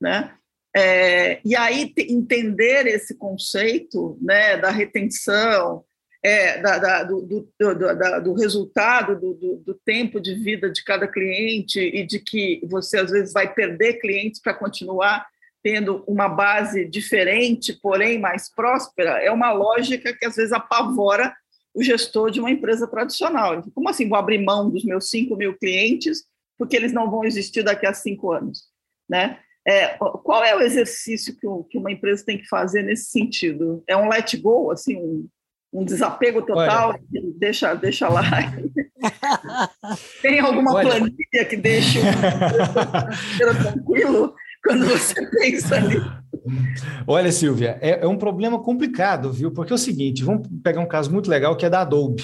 C: Né? É, e aí entender esse conceito né, da retenção, é, da, da, do, do, do, do, resultado do, do, tempo de vida de cada cliente e de que você às vezes vai perder clientes para continuar tendo uma base diferente, porém mais próspera, é uma lógica que às vezes apavora o gestor de uma empresa tradicional. Como assim vou abrir mão dos meus 5 mil clientes porque eles não vão existir daqui a cinco anos? Né? É, qual é o exercício que, que, uma empresa tem que fazer nesse sentido? É um let go, assim, um, um desapego total, Olha. deixa, deixa lá. [laughs] Tem alguma Olha. planilha que deixe o tranquilo quando você pensa nisso?
A: Olha, Silvia, é, é, um problema complicado, viu? Porque é o seguinte, vamos pegar um caso muito legal que é da Adobe,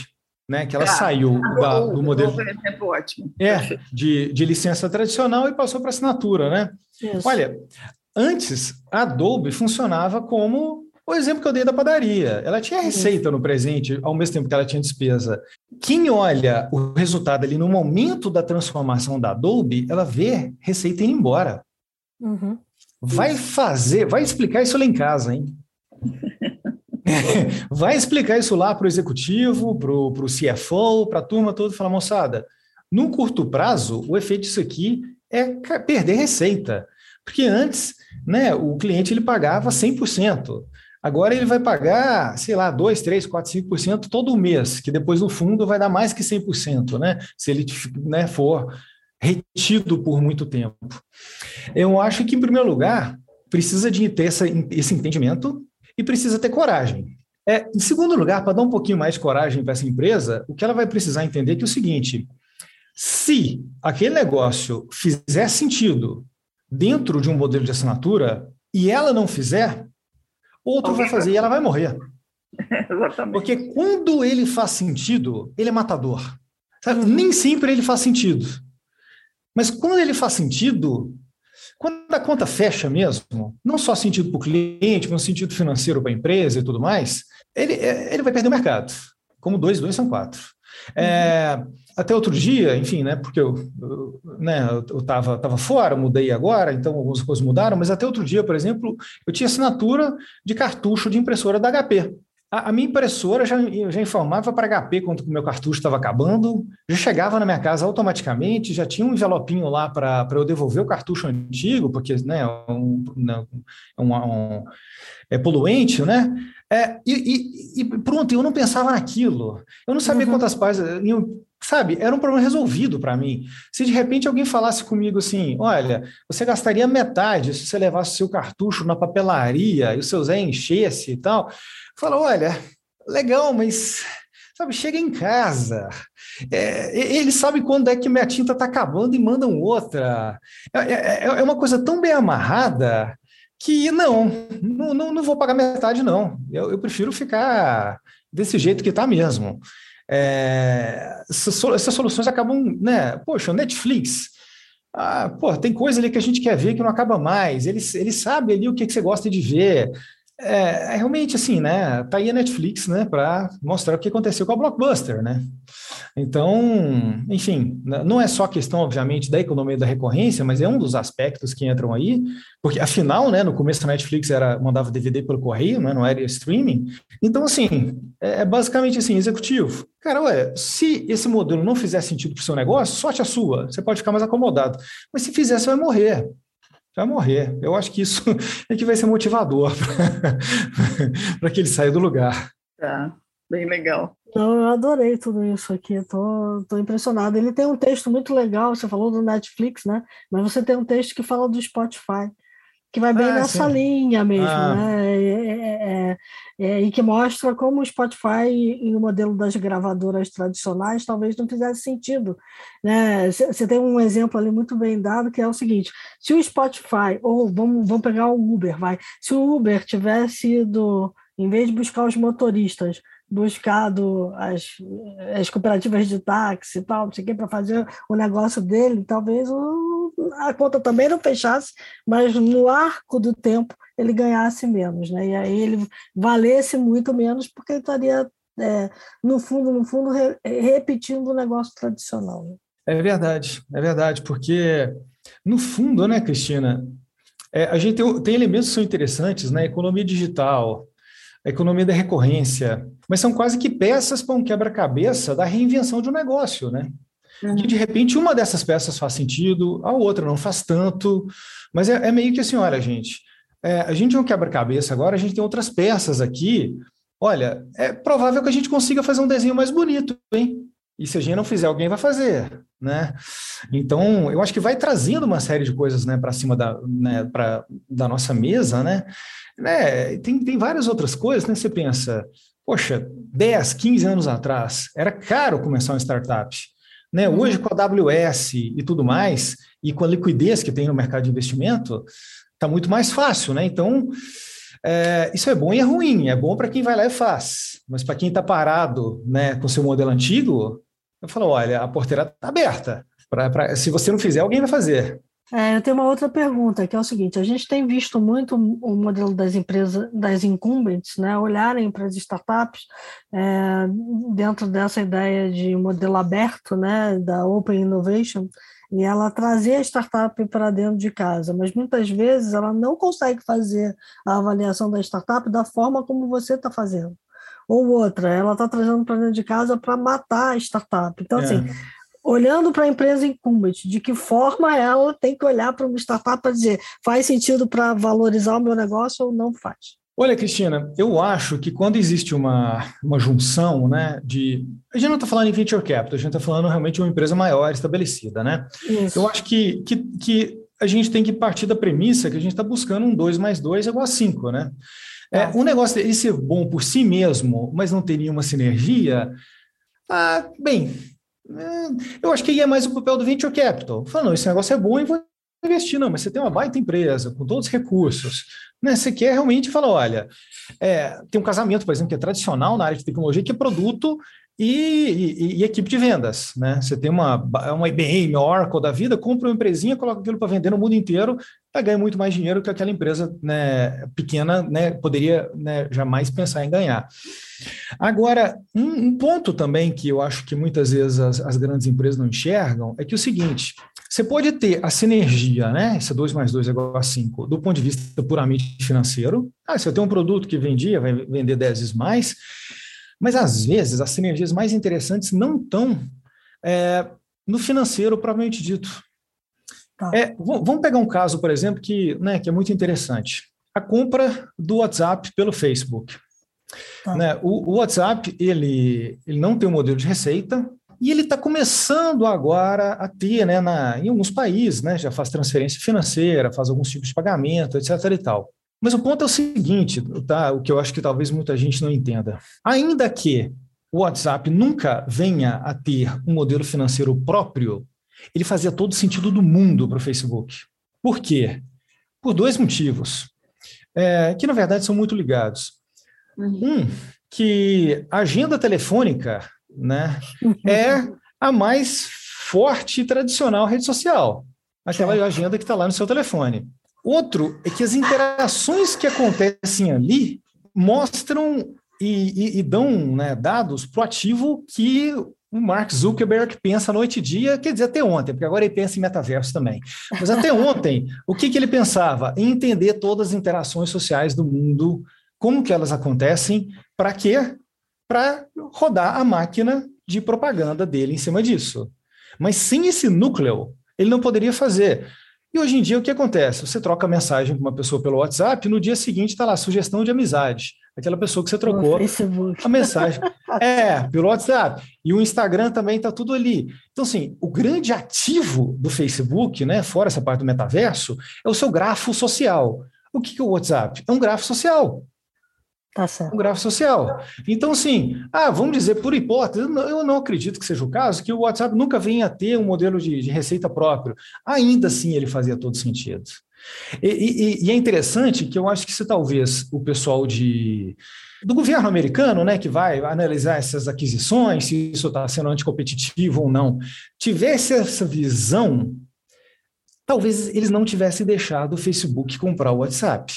A: né? Que ela ah, saiu da, do modelo.
C: É ótimo.
A: É, de, de licença tradicional e passou para assinatura, né? Isso. Olha, antes a Adobe funcionava como o exemplo que eu dei da padaria, ela tinha receita no presente, ao mesmo tempo que ela tinha despesa. Quem olha o resultado ali no momento da transformação da Adobe, ela vê receita indo embora. Uhum. Vai fazer, vai explicar isso lá em casa, hein? [laughs] vai explicar isso lá para o executivo, para o CFO, para a turma toda, e falar, moçada, no curto prazo, o efeito disso aqui é perder receita. Porque antes, né, o cliente ele pagava 100%. Agora ele vai pagar, sei lá, 2, 3, 4, 5% todo mês, que depois no fundo vai dar mais que 100%, né? Se ele né, for retido por muito tempo. Eu acho que, em primeiro lugar, precisa de ter essa, esse entendimento e precisa ter coragem. É, em segundo lugar, para dar um pouquinho mais de coragem para essa empresa, o que ela vai precisar entender é, que é o seguinte: se aquele negócio fizer sentido dentro de um modelo de assinatura e ela não fizer, outro vai fazer e ela vai morrer. [laughs]
C: Exatamente.
A: Porque quando ele faz sentido, ele é matador. Sabe? Nem sempre ele faz sentido. Mas quando ele faz sentido, quando a conta fecha mesmo, não só sentido para o cliente, mas sentido financeiro para a empresa e tudo mais, ele, é, ele vai perder o mercado. Como dois, dois são quatro. É, até outro dia, enfim, né, porque eu, eu né, eu tava, tava fora, mudei agora, então algumas coisas mudaram, mas até outro dia, por exemplo, eu tinha assinatura de cartucho de impressora da HP. A, a minha impressora já, já informava para HP quando o meu cartucho estava acabando, já chegava na minha casa automaticamente, já tinha um envelopinho lá para eu devolver o cartucho antigo, porque né, é um, né, um, um, é poluente, né? É, e, e, e, pronto, eu não pensava naquilo. Eu não sabia uhum. quantas páginas. Sabe, era um problema resolvido para mim. Se de repente alguém falasse comigo assim: olha, você gastaria metade se você levasse seu cartucho na papelaria e o seu Zé enchesse e tal. Fala, olha, legal, mas sabe, chega em casa. É, ele sabe quando é que minha tinta está acabando e mandam outra. É, é, é, uma coisa tão bem amarrada que não, não, não vou pagar metade, não. Eu, eu prefiro ficar desse jeito que está mesmo. É, essas, essas, soluções acabam, né? Poxa, Netflix. Ah, pô, tem coisa ali que a gente quer ver que não acaba mais. Ele, ele sabe ali o que, que você gosta de ver. É, é realmente assim, né? Tá aí a Netflix, né, para mostrar o que aconteceu com a Blockbuster, né? Então, enfim, não é só questão, obviamente, da economia da recorrência, mas é um dos aspectos que entram aí, porque afinal, né, no começo a Netflix era mandava DVD pelo correio, né, não era streaming. Então, assim, é, é basicamente assim, executivo. Cara, ué, se esse modelo não fizer sentido para o seu negócio, sorte a sua, você pode ficar mais acomodado. Mas se fizer, você vai morrer vai morrer. Eu acho que isso [laughs] é que vai ser motivador [laughs] para que ele saia do lugar.
C: Tá, bem legal.
B: Então, eu adorei tudo isso aqui, estou tô, tô impressionado. Ele tem um texto muito legal, você falou do Netflix, né? Mas você tem um texto que fala do Spotify que vai bem ah, nessa sim. linha mesmo, ah. né? É, é, é, é, e que mostra como o Spotify e o modelo das gravadoras tradicionais talvez não fizesse sentido. Né? Você tem um exemplo ali muito bem dado, que é o seguinte: se o Spotify, ou vamos, vamos pegar o Uber, vai, se o Uber tivesse ido, em vez de buscar os motoristas, buscado as, as cooperativas de táxi e tal, não sei o que, para fazer o negócio dele, talvez o, a conta também não fechasse, mas no arco do tempo ele ganhasse menos, né? E aí ele valesse muito menos porque ele estaria, é, no fundo, no fundo, re, repetindo o negócio tradicional. Né?
A: É verdade, é verdade, porque no fundo, né, Cristina, é, a gente tem, tem, elementos que são interessantes, né? Economia digital, a economia da recorrência, mas são quase que peças para um quebra-cabeça da reinvenção de um negócio, né? Uhum. de repente uma dessas peças faz sentido, a outra não faz tanto, mas é, é meio que assim, olha, gente, é, a gente é um quebra-cabeça agora, a gente tem outras peças aqui. Olha, é provável que a gente consiga fazer um desenho mais bonito, hein? E se a gente não fizer, alguém vai fazer, né? Então, eu acho que vai trazendo uma série de coisas, né, para cima da, né, pra, da nossa mesa, né? Né? Tem, tem várias outras coisas, né? Você pensa, poxa, 10, 15 anos atrás, era caro começar uma startup. Né? Uhum. Hoje, com a AWS e tudo mais, e com a liquidez que tem no mercado de investimento, está muito mais fácil, né? Então, é, isso é bom e é ruim. É bom para quem vai lá e faz, mas para quem está parado, né, com seu modelo antigo, eu falo, olha, a porteira está aberta. Pra, pra, se você não fizer, alguém vai fazer.
B: É, eu tenho uma outra pergunta, que é o seguinte: a gente tem visto muito o modelo das empresas, das incumbents, né, olharem para as startups é, dentro dessa ideia de modelo aberto, né, da Open Innovation, e ela trazer a startup para dentro de casa, mas muitas vezes ela não consegue fazer a avaliação da startup da forma como você está fazendo. Ou outra, ela está trazendo para dentro de casa para matar a startup. Então, assim, é. assim, olhando para a empresa incumbent, de que forma ela tem que olhar para uma startup para dizer faz sentido para valorizar o meu negócio ou não faz?
A: Olha, Cristina, eu acho que quando existe uma, uma junção, né, de. A gente não está falando em venture capital, a gente está falando realmente de uma empresa maior, estabelecida, né? Isso. Eu acho que, que, que a gente tem que partir da premissa que a gente está buscando um 2 mais 2 igual a 5, né? É, tá. um negócio dele ser bom por si mesmo, mas não ter nenhuma sinergia, ah, bem, é, eu acho que aí é mais o papel do venture capital. Falando, não, esse negócio é bom e vou investir, não, mas você tem uma baita empresa com todos os recursos, né? Você quer realmente falar, olha, é, tem um casamento, por exemplo, que é tradicional na área de tecnologia, que é produto e, e, e, equipe de vendas, né? Você tem uma, uma IBM, Oracle da vida, compra uma empresinha, coloca aquilo para vender no mundo inteiro, vai ganhar muito mais dinheiro que aquela empresa né, pequena né, poderia né, jamais pensar em ganhar. Agora, um, um, ponto também que eu acho que muitas vezes as, as grandes empresas não enxergam é que é o seguinte, você pode ter a sinergia, né? Esse 2 mais 2 é igual a 5, do ponto de vista puramente financeiro. Ah, se eu tenho um produto que vendia, vai vender 10 vezes mais. Mas, às vezes, as sinergias mais interessantes não estão é, no financeiro propriamente dito. Tá. É, vamos pegar um caso, por exemplo, que, né, que é muito interessante. A compra do WhatsApp pelo Facebook. Tá. Né, o, o, WhatsApp, ele, ele não tem um modelo de receita, e ele está começando agora a ter, né, na, em alguns países, né, já faz transferência financeira, faz alguns tipos de pagamento, etc. e tal. Mas o ponto é o seguinte, tá? O que eu acho que talvez muita gente não entenda. Ainda que o WhatsApp nunca venha a ter um modelo financeiro próprio, ele fazia todo sentido do mundo para o Facebook. Por quê? Por dois motivos, é, que na verdade são muito ligados. Uhum. Um, que a agenda telefônica né? [laughs] É a mais forte e tradicional rede social, aquela agenda que está lá no seu telefone. Outro é que as interações que acontecem ali mostram e, e, e dão né, dados para o ativo que o Mark Zuckerberg pensa noite e dia, quer dizer, até ontem, porque agora ele pensa em metaverso também. Mas até ontem, o que, que ele pensava? Em entender todas as interações sociais do mundo, como que elas acontecem, para quê? para rodar a máquina de propaganda dele em cima disso. Mas sem esse núcleo, ele não poderia fazer. E hoje em dia, o que acontece? Você troca mensagem com uma pessoa pelo WhatsApp, no dia seguinte está lá, sugestão de amizade. Aquela pessoa que você trocou a mensagem. [laughs] É, pelo WhatsApp. E o Instagram também está tudo ali. Então, assim, o grande ativo do Facebook, né, fora essa parte do metaverso, é o seu grafo social. O que é o WhatsApp? É um grafo social.
B: Tá certo.
A: Um gráfico social. Então, assim, ah, vamos dizer, por hipótese, eu não acredito que seja o caso, que o WhatsApp nunca venha a ter um modelo de, de receita próprio. Ainda assim, ele fazia todo sentido. E, e, e, é interessante que eu acho que se talvez o pessoal de, do governo americano, né, que vai analisar essas aquisições, se isso está sendo anticompetitivo ou não, tivesse essa visão, talvez eles não tivessem deixado o Facebook comprar o WhatsApp.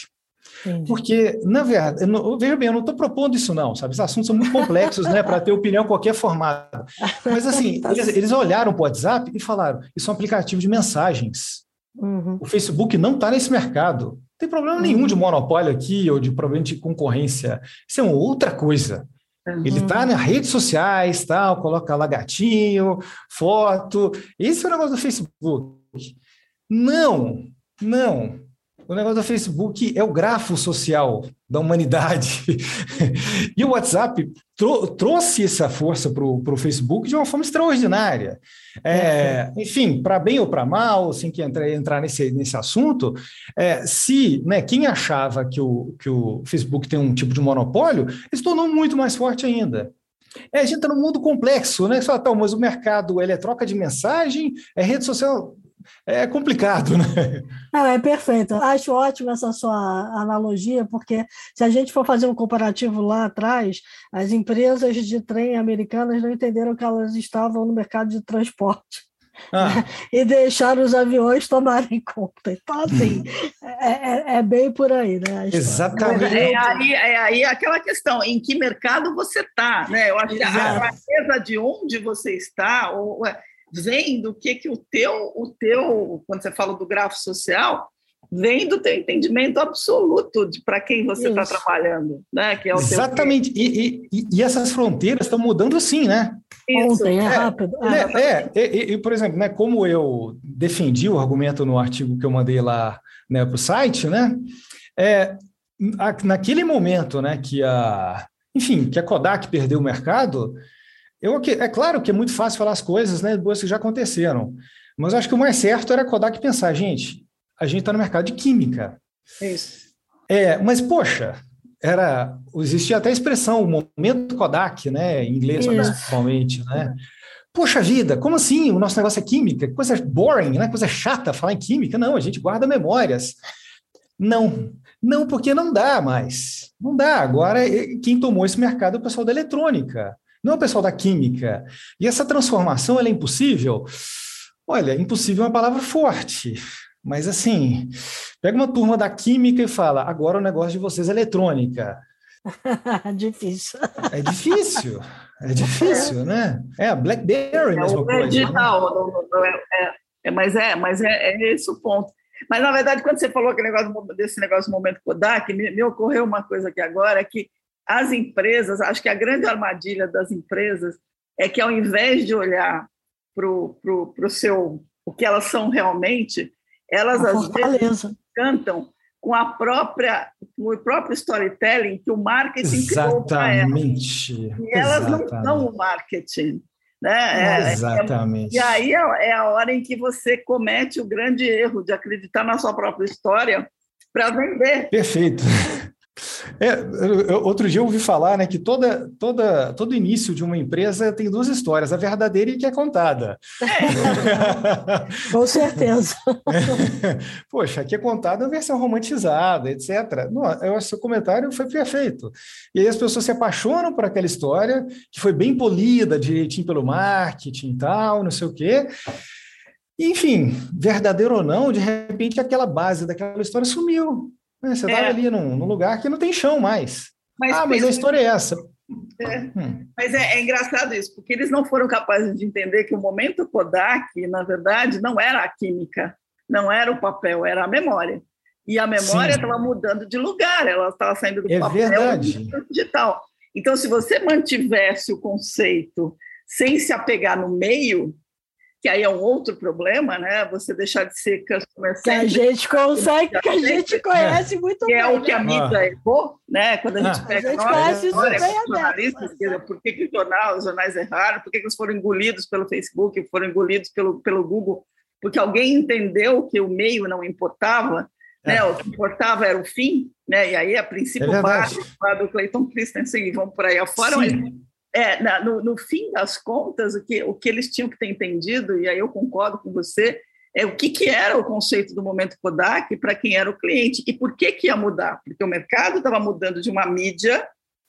A: Entendi. Porque, na verdade, não, veja bem, eu não estou propondo isso, não, sabe? Esses assuntos são muito complexos, né, para ter opinião qualquer formato. Mas, assim, [laughs] tá eles, eles olharam para o WhatsApp e falaram: isso é um aplicativo de mensagens. Uhum. O Facebook não está nesse mercado. Não tem problema uhum. nenhum de monopólio aqui ou de problema de concorrência. Isso é uma outra coisa. Uhum. Ele está nas redes sociais, tal, coloca lá gatinho, foto. Esse é o negócio do Facebook. Não, não. O negócio do Facebook é o grafo social da humanidade. [laughs] e o WhatsApp trou trouxe essa força para o Facebook de uma forma extraordinária. É, enfim, para bem ou para mal, sem que entrar, entrar nesse, nesse assunto, é, se né, quem achava que o, que o Facebook tem um tipo de monopólio, ele se tornou muito mais forte ainda. É, a gente está num mundo complexo, né? Só, tá, mas o mercado ele é troca de mensagem, é rede social é complicado, né?
B: Não, é perfeito. Acho ótima essa sua analogia, porque se a gente for fazer um comparativo lá atrás, as empresas de trem americanas não entenderam que elas estavam no mercado de transporte. Ah. e deixaram os aviões tomarem conta. Então, assim, é, é, é, bem por aí, né?
A: Exatamente.
C: É aí, é aí aquela questão, em que mercado você está, né? Eu acho Exato. que a clareza de onde você está, ou, vem do que, que o teu, o teu, quando você fala do grafo social, vem do teu entendimento absoluto de para quem você está trabalhando, né? Que é o
A: Exatamente. E, e, e, essas fronteiras estão mudando sim, né?
B: Isso. Ontem, é, é rápido.
A: É, é, é e, por exemplo, né, como eu defendi o argumento no artigo que eu mandei lá né, para o site, né? É, naquele momento, né, que a, enfim, que a Kodak perdeu o mercado, eu, é claro que é muito fácil falar as coisas, né, boas que já aconteceram, mas eu acho que o mais certo era a Kodak pensar, gente, a gente está no mercado de química.
C: Isso.
A: É, mas, poxa, era existia até a expressão o momento Kodak, né, em inglês principalmente, né? Poxa vida, como assim? O nosso negócio é química? Coisa boring, né? Coisa chata falar em química. Não, a gente guarda memórias. Não, não, porque não dá mais. Não dá. Agora, quem tomou esse mercado é o pessoal da eletrônica não é o pessoal da química. E essa transformação é impossível? Olha, impossível é uma palavra forte. Mas assim, pega uma turma da química e fala: agora o negócio de vocês é eletrônica. [laughs]
B: difícil.
A: É difícil. É difícil, né? É, a BlackBerry, é, mesma é coisa.
C: Digital, né? é, é, mas é, mas é, é esse o ponto. Mas, na verdade, quando você falou negócio, desse negócio do momento Kodak, me, me ocorreu uma coisa aqui agora, que as empresas, acho que a grande armadilha das empresas é que ao invés de olhar para o seu o que elas são realmente, elas às vezes cantam com a própria com o próprio storytelling que o marketing
A: Exatamente. criou para elas.
C: E elas Exatamente. não são o marketing. Né?
A: É, Exatamente.
C: É, e aí é, é a hora em que você comete o grande erro de acreditar na sua própria história para vender.
A: Perfeito. É, outro dia eu ouvi falar né, que toda, toda, todo início de uma empresa tem duas histórias, a verdadeira e a que é contada.
B: É. [laughs] Com certeza. [laughs]
A: Poxa, aqui é contada a versão romantizada, etc. Não, eu acho que seu comentário foi perfeito. E aí as pessoas se apaixonam por aquela história, que foi bem polida, direitinho pelo marketing e tal, não sei o quê. Enfim, verdadeiro ou não, de repente aquela base daquela história sumiu. É, você está é. ali num, num, lugar que não tem chão mais. Mas ah, mas a história é essa.
C: É. Hum. Mas é, é, engraçado isso, porque eles não foram capazes de entender que o momento Kodak, na verdade, não era a química, não era o papel, era a memória. E a memória estava mudando de lugar, ela estava saindo do
A: é
C: papel
A: verdade.
C: digital. Então, se você mantivesse o conceito sem se apegar no meio, que aí é um outro problema, né? Você deixar de ser customer
B: Que a gente consegue, que a gente conhece muito
C: que
B: bem.
C: é o que a né? mídia ah. errou, né? Quando a gente ah.
B: pega a gente conhece isso bem
C: jornalistas, por que, que o jornal, os jornais erraram, por que, que eles foram engolidos pelo Facebook, foram engolidos pelo, pelo Google, porque alguém entendeu que o meio não importava, né? É. O que importava era o fim, né? E aí a princípio é básico do Clayton Christensen e vão por aí afora, mas é, na, no, no, fim das contas, o que, o que eles tinham que ter entendido, e aí eu concordo com você, é o que, que era o conceito do momento Kodak para quem era o cliente e por que, que ia mudar? Porque o mercado estava mudando de uma mídia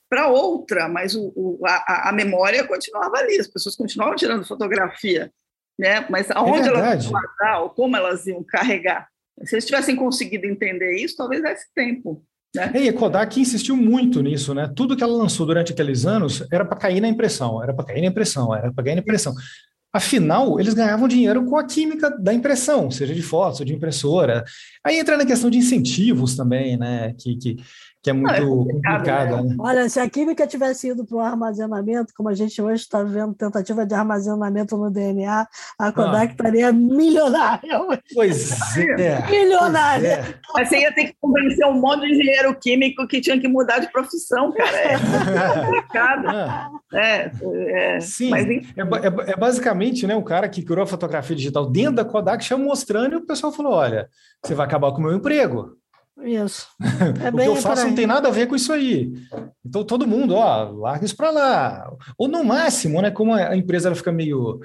C: para outra, mas o, o, a, a, memória continuava ali, as pessoas continuavam tirando fotografia, né? Mas aonde é elas iam guardar ou como elas iam carregar? Se eles tivessem conseguido entender isso, talvez desse tempo. Né?
A: E a Kodak insistiu muito nisso, né? Tudo que ela lançou durante aqueles anos era para cair na impressão, era para cair na impressão, era para cair na impressão. Afinal, eles ganhavam dinheiro com a química da impressão, seja de fotos de impressora. Aí entra na questão de incentivos também, né? Que, que, que é muito Não, é complicada. Né?
B: Né? Olha, se a química tivesse ido para o armazenamento, como a gente hoje está vendo tentativa de armazenamento no DNA, a Kodak ah. estaria milionária.
A: Pois é.
B: Milionária. Pois é.
C: Mas você ia ter que convencer um monte de engenheiro químico que tinha que mudar de profissão, cara. É complicado. [laughs] Ah. É,
A: é, Sim, mas, é, é, é, basicamente né, o cara que criou a fotografia digital dentro da Kodak, chama mostrando e o pessoal falou: olha, você vai acabar com o meu emprego.
B: Isso. [laughs]
A: É o que eu faço não tem nada a ver com isso aí. Então todo mundo, ó, larga isso para lá. Ou no máximo, né, como a empresa ela fica meio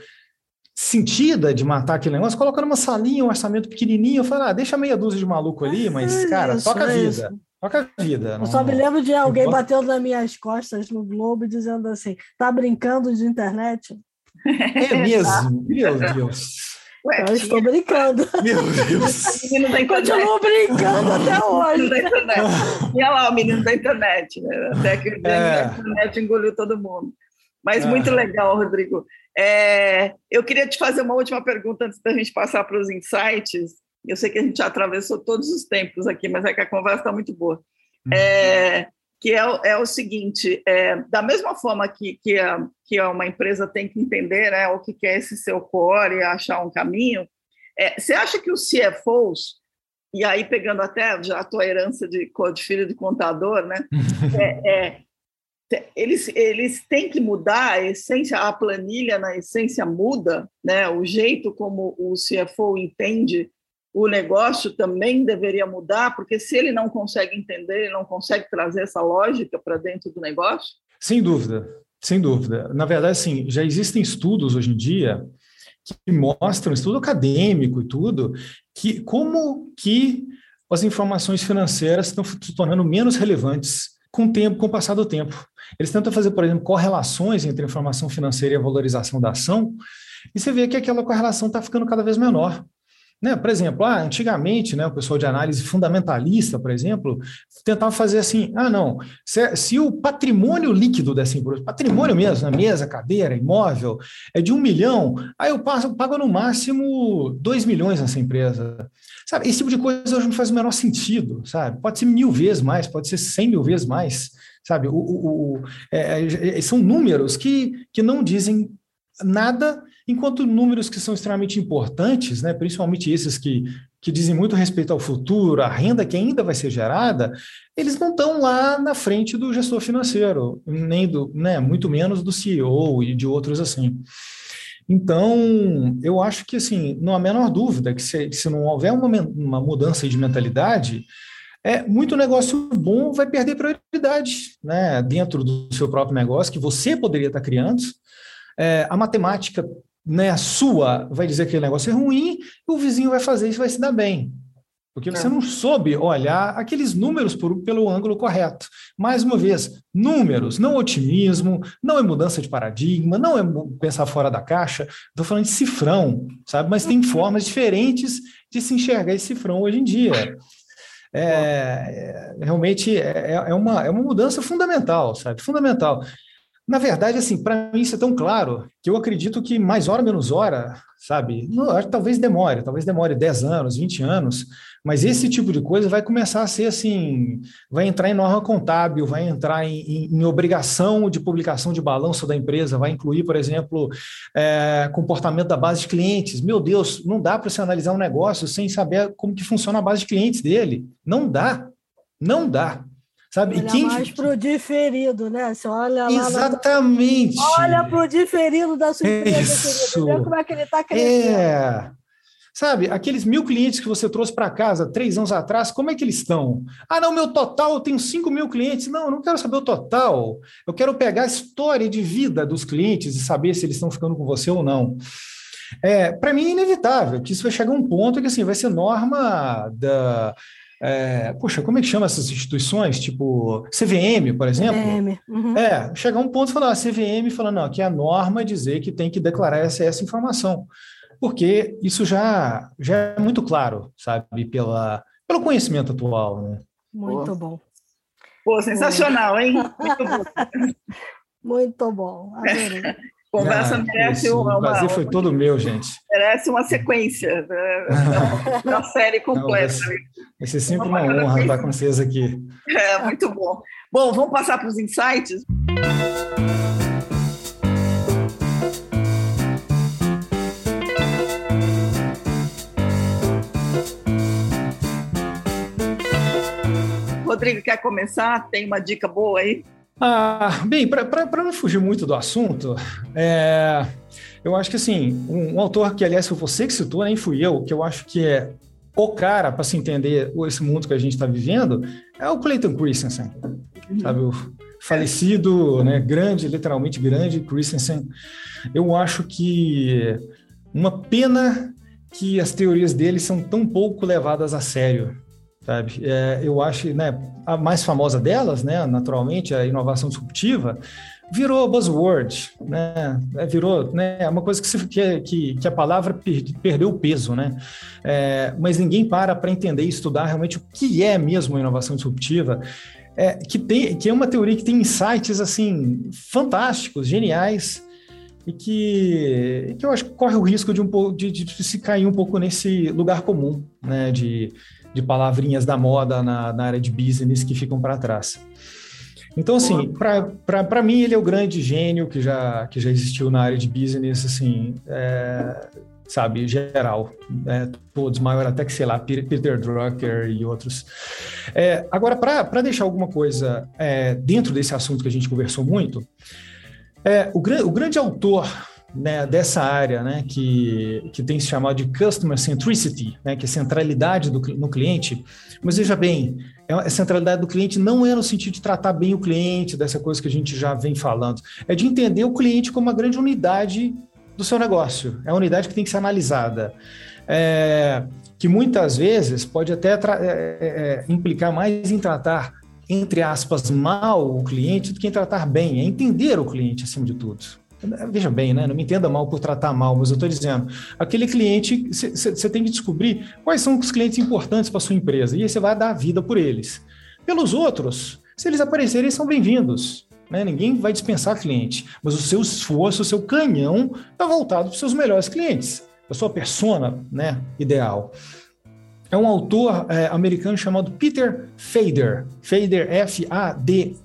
A: sentida de matar aquele negócio, coloca numa salinha, um orçamento pequenininho, fala, ah, deixa meia dúzia de maluco ali, mas, cara, isso, toca a vida. Isso. Toca a vida.
B: Eu só me lembro de alguém batendo nas minhas costas no Globo dizendo assim, tá brincando de internet?
A: É mesmo? [laughs] Meu Deus.
B: Ué, eu estou brincando. [laughs]
A: Meu Deus.
B: Continuo brincando até hoje.
C: E olha lá o menino da internet, né? Até que o é. a internet engoliu todo mundo. Mas é. muito legal, Rodrigo. É, eu queria te fazer uma última pergunta antes da gente passar para os insights. Eu sei que a gente já atravessou todos os tempos aqui, mas é que a conversa está muito boa. Uhum. Que é, é o seguinte: é, da mesma forma que, que, a, que uma empresa tem que entender né, o que é esse seu core e achar um caminho, é, você acha que os CFOs, e aí pegando até já a tua herança de, de filho de contador, né, [laughs] é, é, eles, eles têm que mudar a essência, a planilha na essência muda, né, o jeito como o CFO entende o negócio também deveria mudar, porque se ele não consegue entender, ele não consegue trazer essa lógica para dentro do negócio?
A: Sem dúvida, sem dúvida. Na verdade, sim, já existem estudos hoje em dia que mostram, estudo acadêmico e tudo, que como que as informações financeiras estão se tornando menos relevantes com o tempo, com o passar do tempo. Eles tentam fazer, por exemplo, correlações entre a informação financeira e a valorização da ação, e você vê que aquela correlação está ficando cada vez menor. Né? Por exemplo, ah, antigamente, né, o pessoal de análise fundamentalista, por exemplo, tentava fazer assim: ah, não, se, se o patrimônio líquido dessa empresa, patrimônio mesmo, né, mesa, cadeira, imóvel, é de um milhão, aí eu passo, pago no máximo dois milhões nessa empresa. Sabe, esse tipo de coisa hoje não faz o menor sentido, sabe? Pode ser mil vezes mais, pode ser cem mil vezes mais, sabe? O, o, o é, é, são números que, que não dizem nada Enquanto números que são extremamente importantes, né, principalmente esses que, que dizem muito respeito ao futuro, a renda que ainda vai ser gerada, eles não estão lá na frente do gestor financeiro, nem do, né, muito menos do CEO e de outros assim. Então, eu acho que, assim, não há menor dúvida que se, se não houver uma, uma mudança de mentalidade, é muito negócio bom vai perder prioridade né, dentro do seu próprio negócio, que você poderia estar criando. É, a matemática né, a sua vai dizer que aquele negócio é ruim e o vizinho vai fazer isso vai se dar bem. Porque você é. não soube olhar aqueles números por, pelo ângulo correto. Mais uma vez, números, não otimismo, não é mudança de paradigma, não é pensar fora da caixa. Estou falando de cifrão, sabe? Mas tem uhum. formas diferentes de se enxergar esse cifrão hoje em dia. É, é, realmente é, é, uma, é uma mudança fundamental, sabe? Fundamental. Na verdade, assim, para mim isso é tão claro que eu acredito que mais hora menos hora, sabe? Não, talvez demore, talvez demore 10 anos, 20 anos, mas esse tipo de coisa vai começar a ser assim, vai entrar em norma contábil, vai entrar em, em, em obrigação de publicação de balanço da empresa, vai incluir, por exemplo, é, comportamento da base de clientes. Meu Deus, não dá para você analisar um negócio sem saber como que funciona a base de clientes dele. Não dá, não dá. Sabe?
B: Olha e quem... mais para o diferido, né? Você olha lá
A: Exatamente.
B: No... Olha para o diferido da sua empresa, Vê como é que ele está crescendo.
A: É. Sabe, aqueles mil clientes que você trouxe para casa três anos atrás, como é que eles estão? Ah, não, meu total, eu tenho cinco mil clientes. Não, eu não quero saber o total. Eu quero pegar a história de vida dos clientes e saber se eles estão ficando com você ou não. É, para mim é inevitável que isso vai chegar a um ponto que assim vai ser norma da é, poxa, como é que chama essas instituições? Tipo, CVM, por exemplo? CVM. Uhum. É, chegar um ponto e falar, a CVM fala, não, aqui é a norma dizer que tem que declarar essa, essa informação. Porque isso já, já é muito claro, sabe, pela, pelo conhecimento atual, né?
B: Muito bom.
C: Pô, sensacional, hein?
B: Muito [laughs] bom. Muito bom, adorei.
C: Conversa ah, merece isso, uma.
A: O prazer uma, foi todo meu, gente.
C: Merece uma sequência, né? [laughs] uma série completa. Não, vai, ser,
A: vai ser sempre uma, uma honra estar com vocês aqui.
C: É, muito bom. Bom, vamos passar para os insights. Rodrigo, quer começar? Tem uma dica boa aí?
A: Ah, bem, para não fugir muito do assunto, é, eu acho que assim, um, um, autor que, aliás, foi você que citou, nem fui eu, que eu acho que é o cara para se entender esse mundo que a gente está vivendo, é o Clayton Christensen, uhum. sabe? O falecido, né, grande, literalmente grande Christensen. Eu acho que uma pena que as teorias dele são tão pouco levadas a sério sabe? É, eu acho, né, a mais famosa delas, né, naturalmente, a inovação disruptiva, virou buzzword, né? É, virou, né? É uma coisa que, se, que, que, a palavra per, perdeu o peso, né? É, mas ninguém para para entender e estudar realmente o que é mesmo inovação disruptiva. É, que, tem, que é uma teoria que tem insights assim fantásticos, geniais, e que, que eu acho que corre o risco de, um de, de se cair um pouco nesse lugar comum, né? De, de palavrinhas da moda na, na área de business que ficam para trás. Então, assim, para mim, ele é o grande gênio que já, que já existiu na área de business, assim, é, sabe, geral. É, todos, maior até que, sei lá, Peter Drucker e outros. É, agora, para deixar alguma coisa é, dentro desse assunto que a gente conversou muito, é, o, o grande autor né, dessa área, né, que, que tem se chamado de Customer Centricity, né, que é centralidade do, no cliente. Mas veja bem, é a centralidade do cliente não é no sentido de tratar bem o cliente, dessa coisa que a gente já vem falando, é de entender o cliente como uma grande unidade do seu negócio. É a unidade que tem que ser analisada. É, que muitas vezes pode até é, é, é, implicar mais em tratar, entre aspas, mal o cliente do que em tratar bem, é entender o cliente acima de tudo. Veja bem, né? não me entenda mal por tratar mal, mas eu estou dizendo, aquele cliente, você tem que descobrir quais são os clientes importantes para sua empresa, e aí você vai dar a vida por eles. Pelos outros, se eles aparecerem, são bem-vindos. Né? Ninguém vai dispensar cliente, mas o seu esforço, o seu canhão está voltado para os seus melhores clientes, a sua persona né, ideal. É um autor é, americano chamado Peter Fader, Fader, F-A-D-E-R.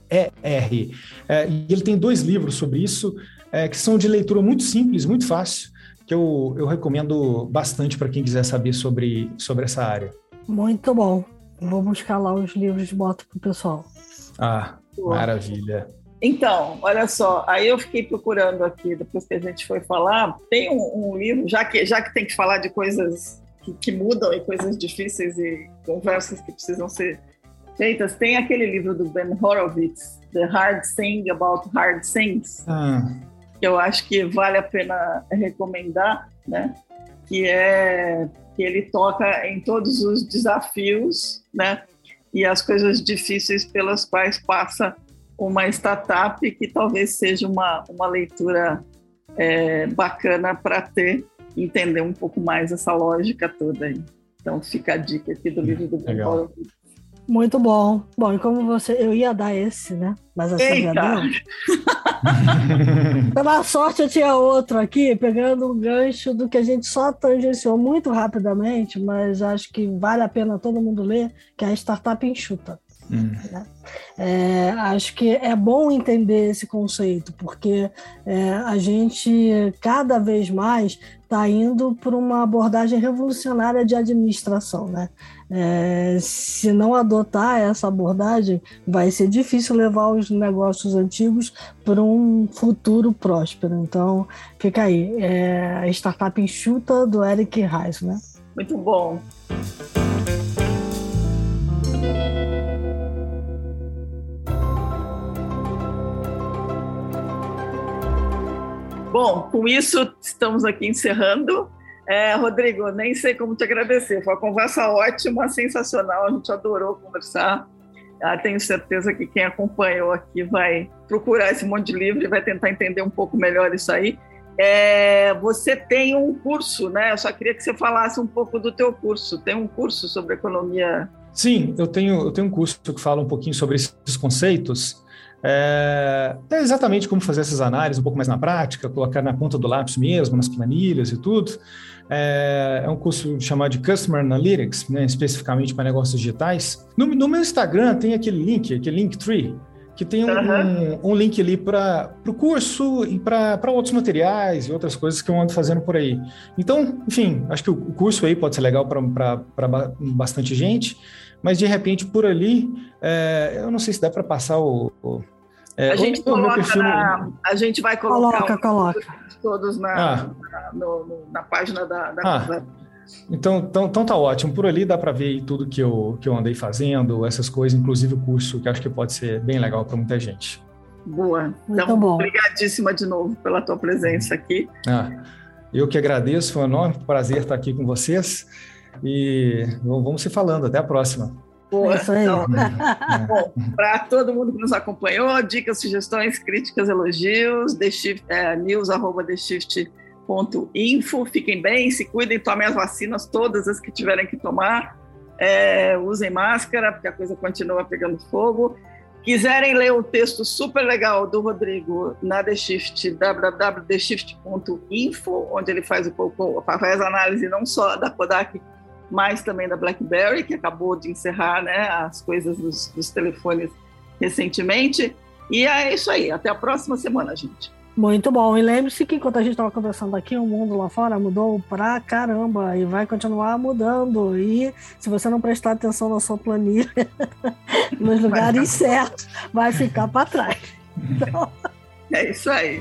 A: É, e ele tem dois livros sobre isso é, que são de leitura muito simples, muito fácil, que eu, eu recomendo bastante para quem quiser saber sobre, sobre essa área.
B: Muito bom. Vou buscar lá os livros de boto para o pessoal.
A: Ah, maravilha.
C: Então, olha só, aí eu fiquei procurando aqui, depois que a gente foi falar, tem um, um livro, já que, já que tem que falar de coisas que, que, mudam e coisas difíceis e conversas que precisam ser feitas, tem aquele livro do Ben Horowitz, The Hard Thing About Hard Things. Ah que eu acho que vale a pena recomendar, né? Que é que ele toca em todos os desafios, né? E as coisas difíceis pelas quais passa uma startup, que talvez seja uma, uma leitura é, bacana para ter, entender um pouco mais essa lógica toda aí. Então fica a dica aqui do livro do Paulo
B: muito bom. Bom, e como você. Eu ia dar esse, né? Mas Eita. não. [laughs] Pela sorte, eu tinha outro aqui, pegando um gancho do que a gente só tangenciou muito rapidamente, mas acho que vale a pena todo mundo ler, que é a Startup Enxuta. Hum. Né? É, acho que é bom entender esse conceito, porque é, a gente cada vez mais está indo para uma abordagem revolucionária de administração. Né? É, se não adotar essa abordagem, vai ser difícil levar os negócios antigos para um futuro próspero. Então, fica aí. É, a startup enxuta do Eric Reis. Né?
C: Muito bom. Bom, com isso estamos aqui encerrando. É, Rodrigo, nem sei como te agradecer. Foi uma conversa ótima, sensacional. A gente adorou conversar. Ah, tenho certeza que quem acompanhou aqui vai procurar esse monte de livro e vai tentar entender um pouco melhor isso aí. É, você tem um curso, né? Eu só queria que você falasse um pouco do teu curso. Tem um curso sobre economia.
A: Sim, eu tenho, eu tenho um curso que fala um pouquinho sobre esses conceitos. É, é, exatamente como fazer essas análises um pouco mais na prática, colocar na ponta do lápis mesmo, nas planilhas e tudo. É, é um curso chamado de Customer Analytics, né, especificamente para negócios digitais. No, no, meu Instagram tem aquele link, aquele Linktree, que tem um, uhum. um, um link ali para o curso e para outros materiais e outras coisas que eu ando fazendo por aí. Então, enfim, acho que o, o curso aí pode ser legal para bastante gente, mas de repente por ali, é, eu não sei se dá para passar o, o
C: é, a, gente coloca perfil... na, a gente vai colocar
B: coloca, coloca.
C: todos na, ah. na, no, na, página da, da
A: ah. Então, então, então tá ótimo. Por ali dá para ver tudo que eu, que eu andei fazendo, essas coisas, inclusive o curso, que acho que pode ser bem legal para muita gente.
C: Boa. Então, bom. obrigadíssima de novo pela tua presença aqui.
A: Ah, eu que agradeço, foi um enorme prazer estar aqui com vocês. E vamos se falando. Até a próxima.
C: Boa. Isso aí. Então, bom, para todo mundo que nos acompanhou, dicas, sugestões, críticas, elogios, theshift, é, news.theshift.info. Fiquem bem, se cuidem, tomem as vacinas, todas as que tiverem que tomar. É, usem máscara, porque a coisa continua pegando fogo. Quiserem ler o texto super legal do Rodrigo na The Shift, www.theshift.info, onde ele faz, um pouco, faz análise não só da Kodak, mas também da BlackBerry, que acabou de encerrar né, as coisas dos, dos telefones recentemente. E é isso aí. Até a próxima semana, gente.
B: Muito bom. E lembre-se que enquanto a gente estava conversando aqui, o mundo lá fora mudou pra caramba e vai continuar mudando. E se você não prestar atenção na sua planilha, [laughs] nos lugares certos, vai ficar para trás.
C: Então... [laughs] É isso aí.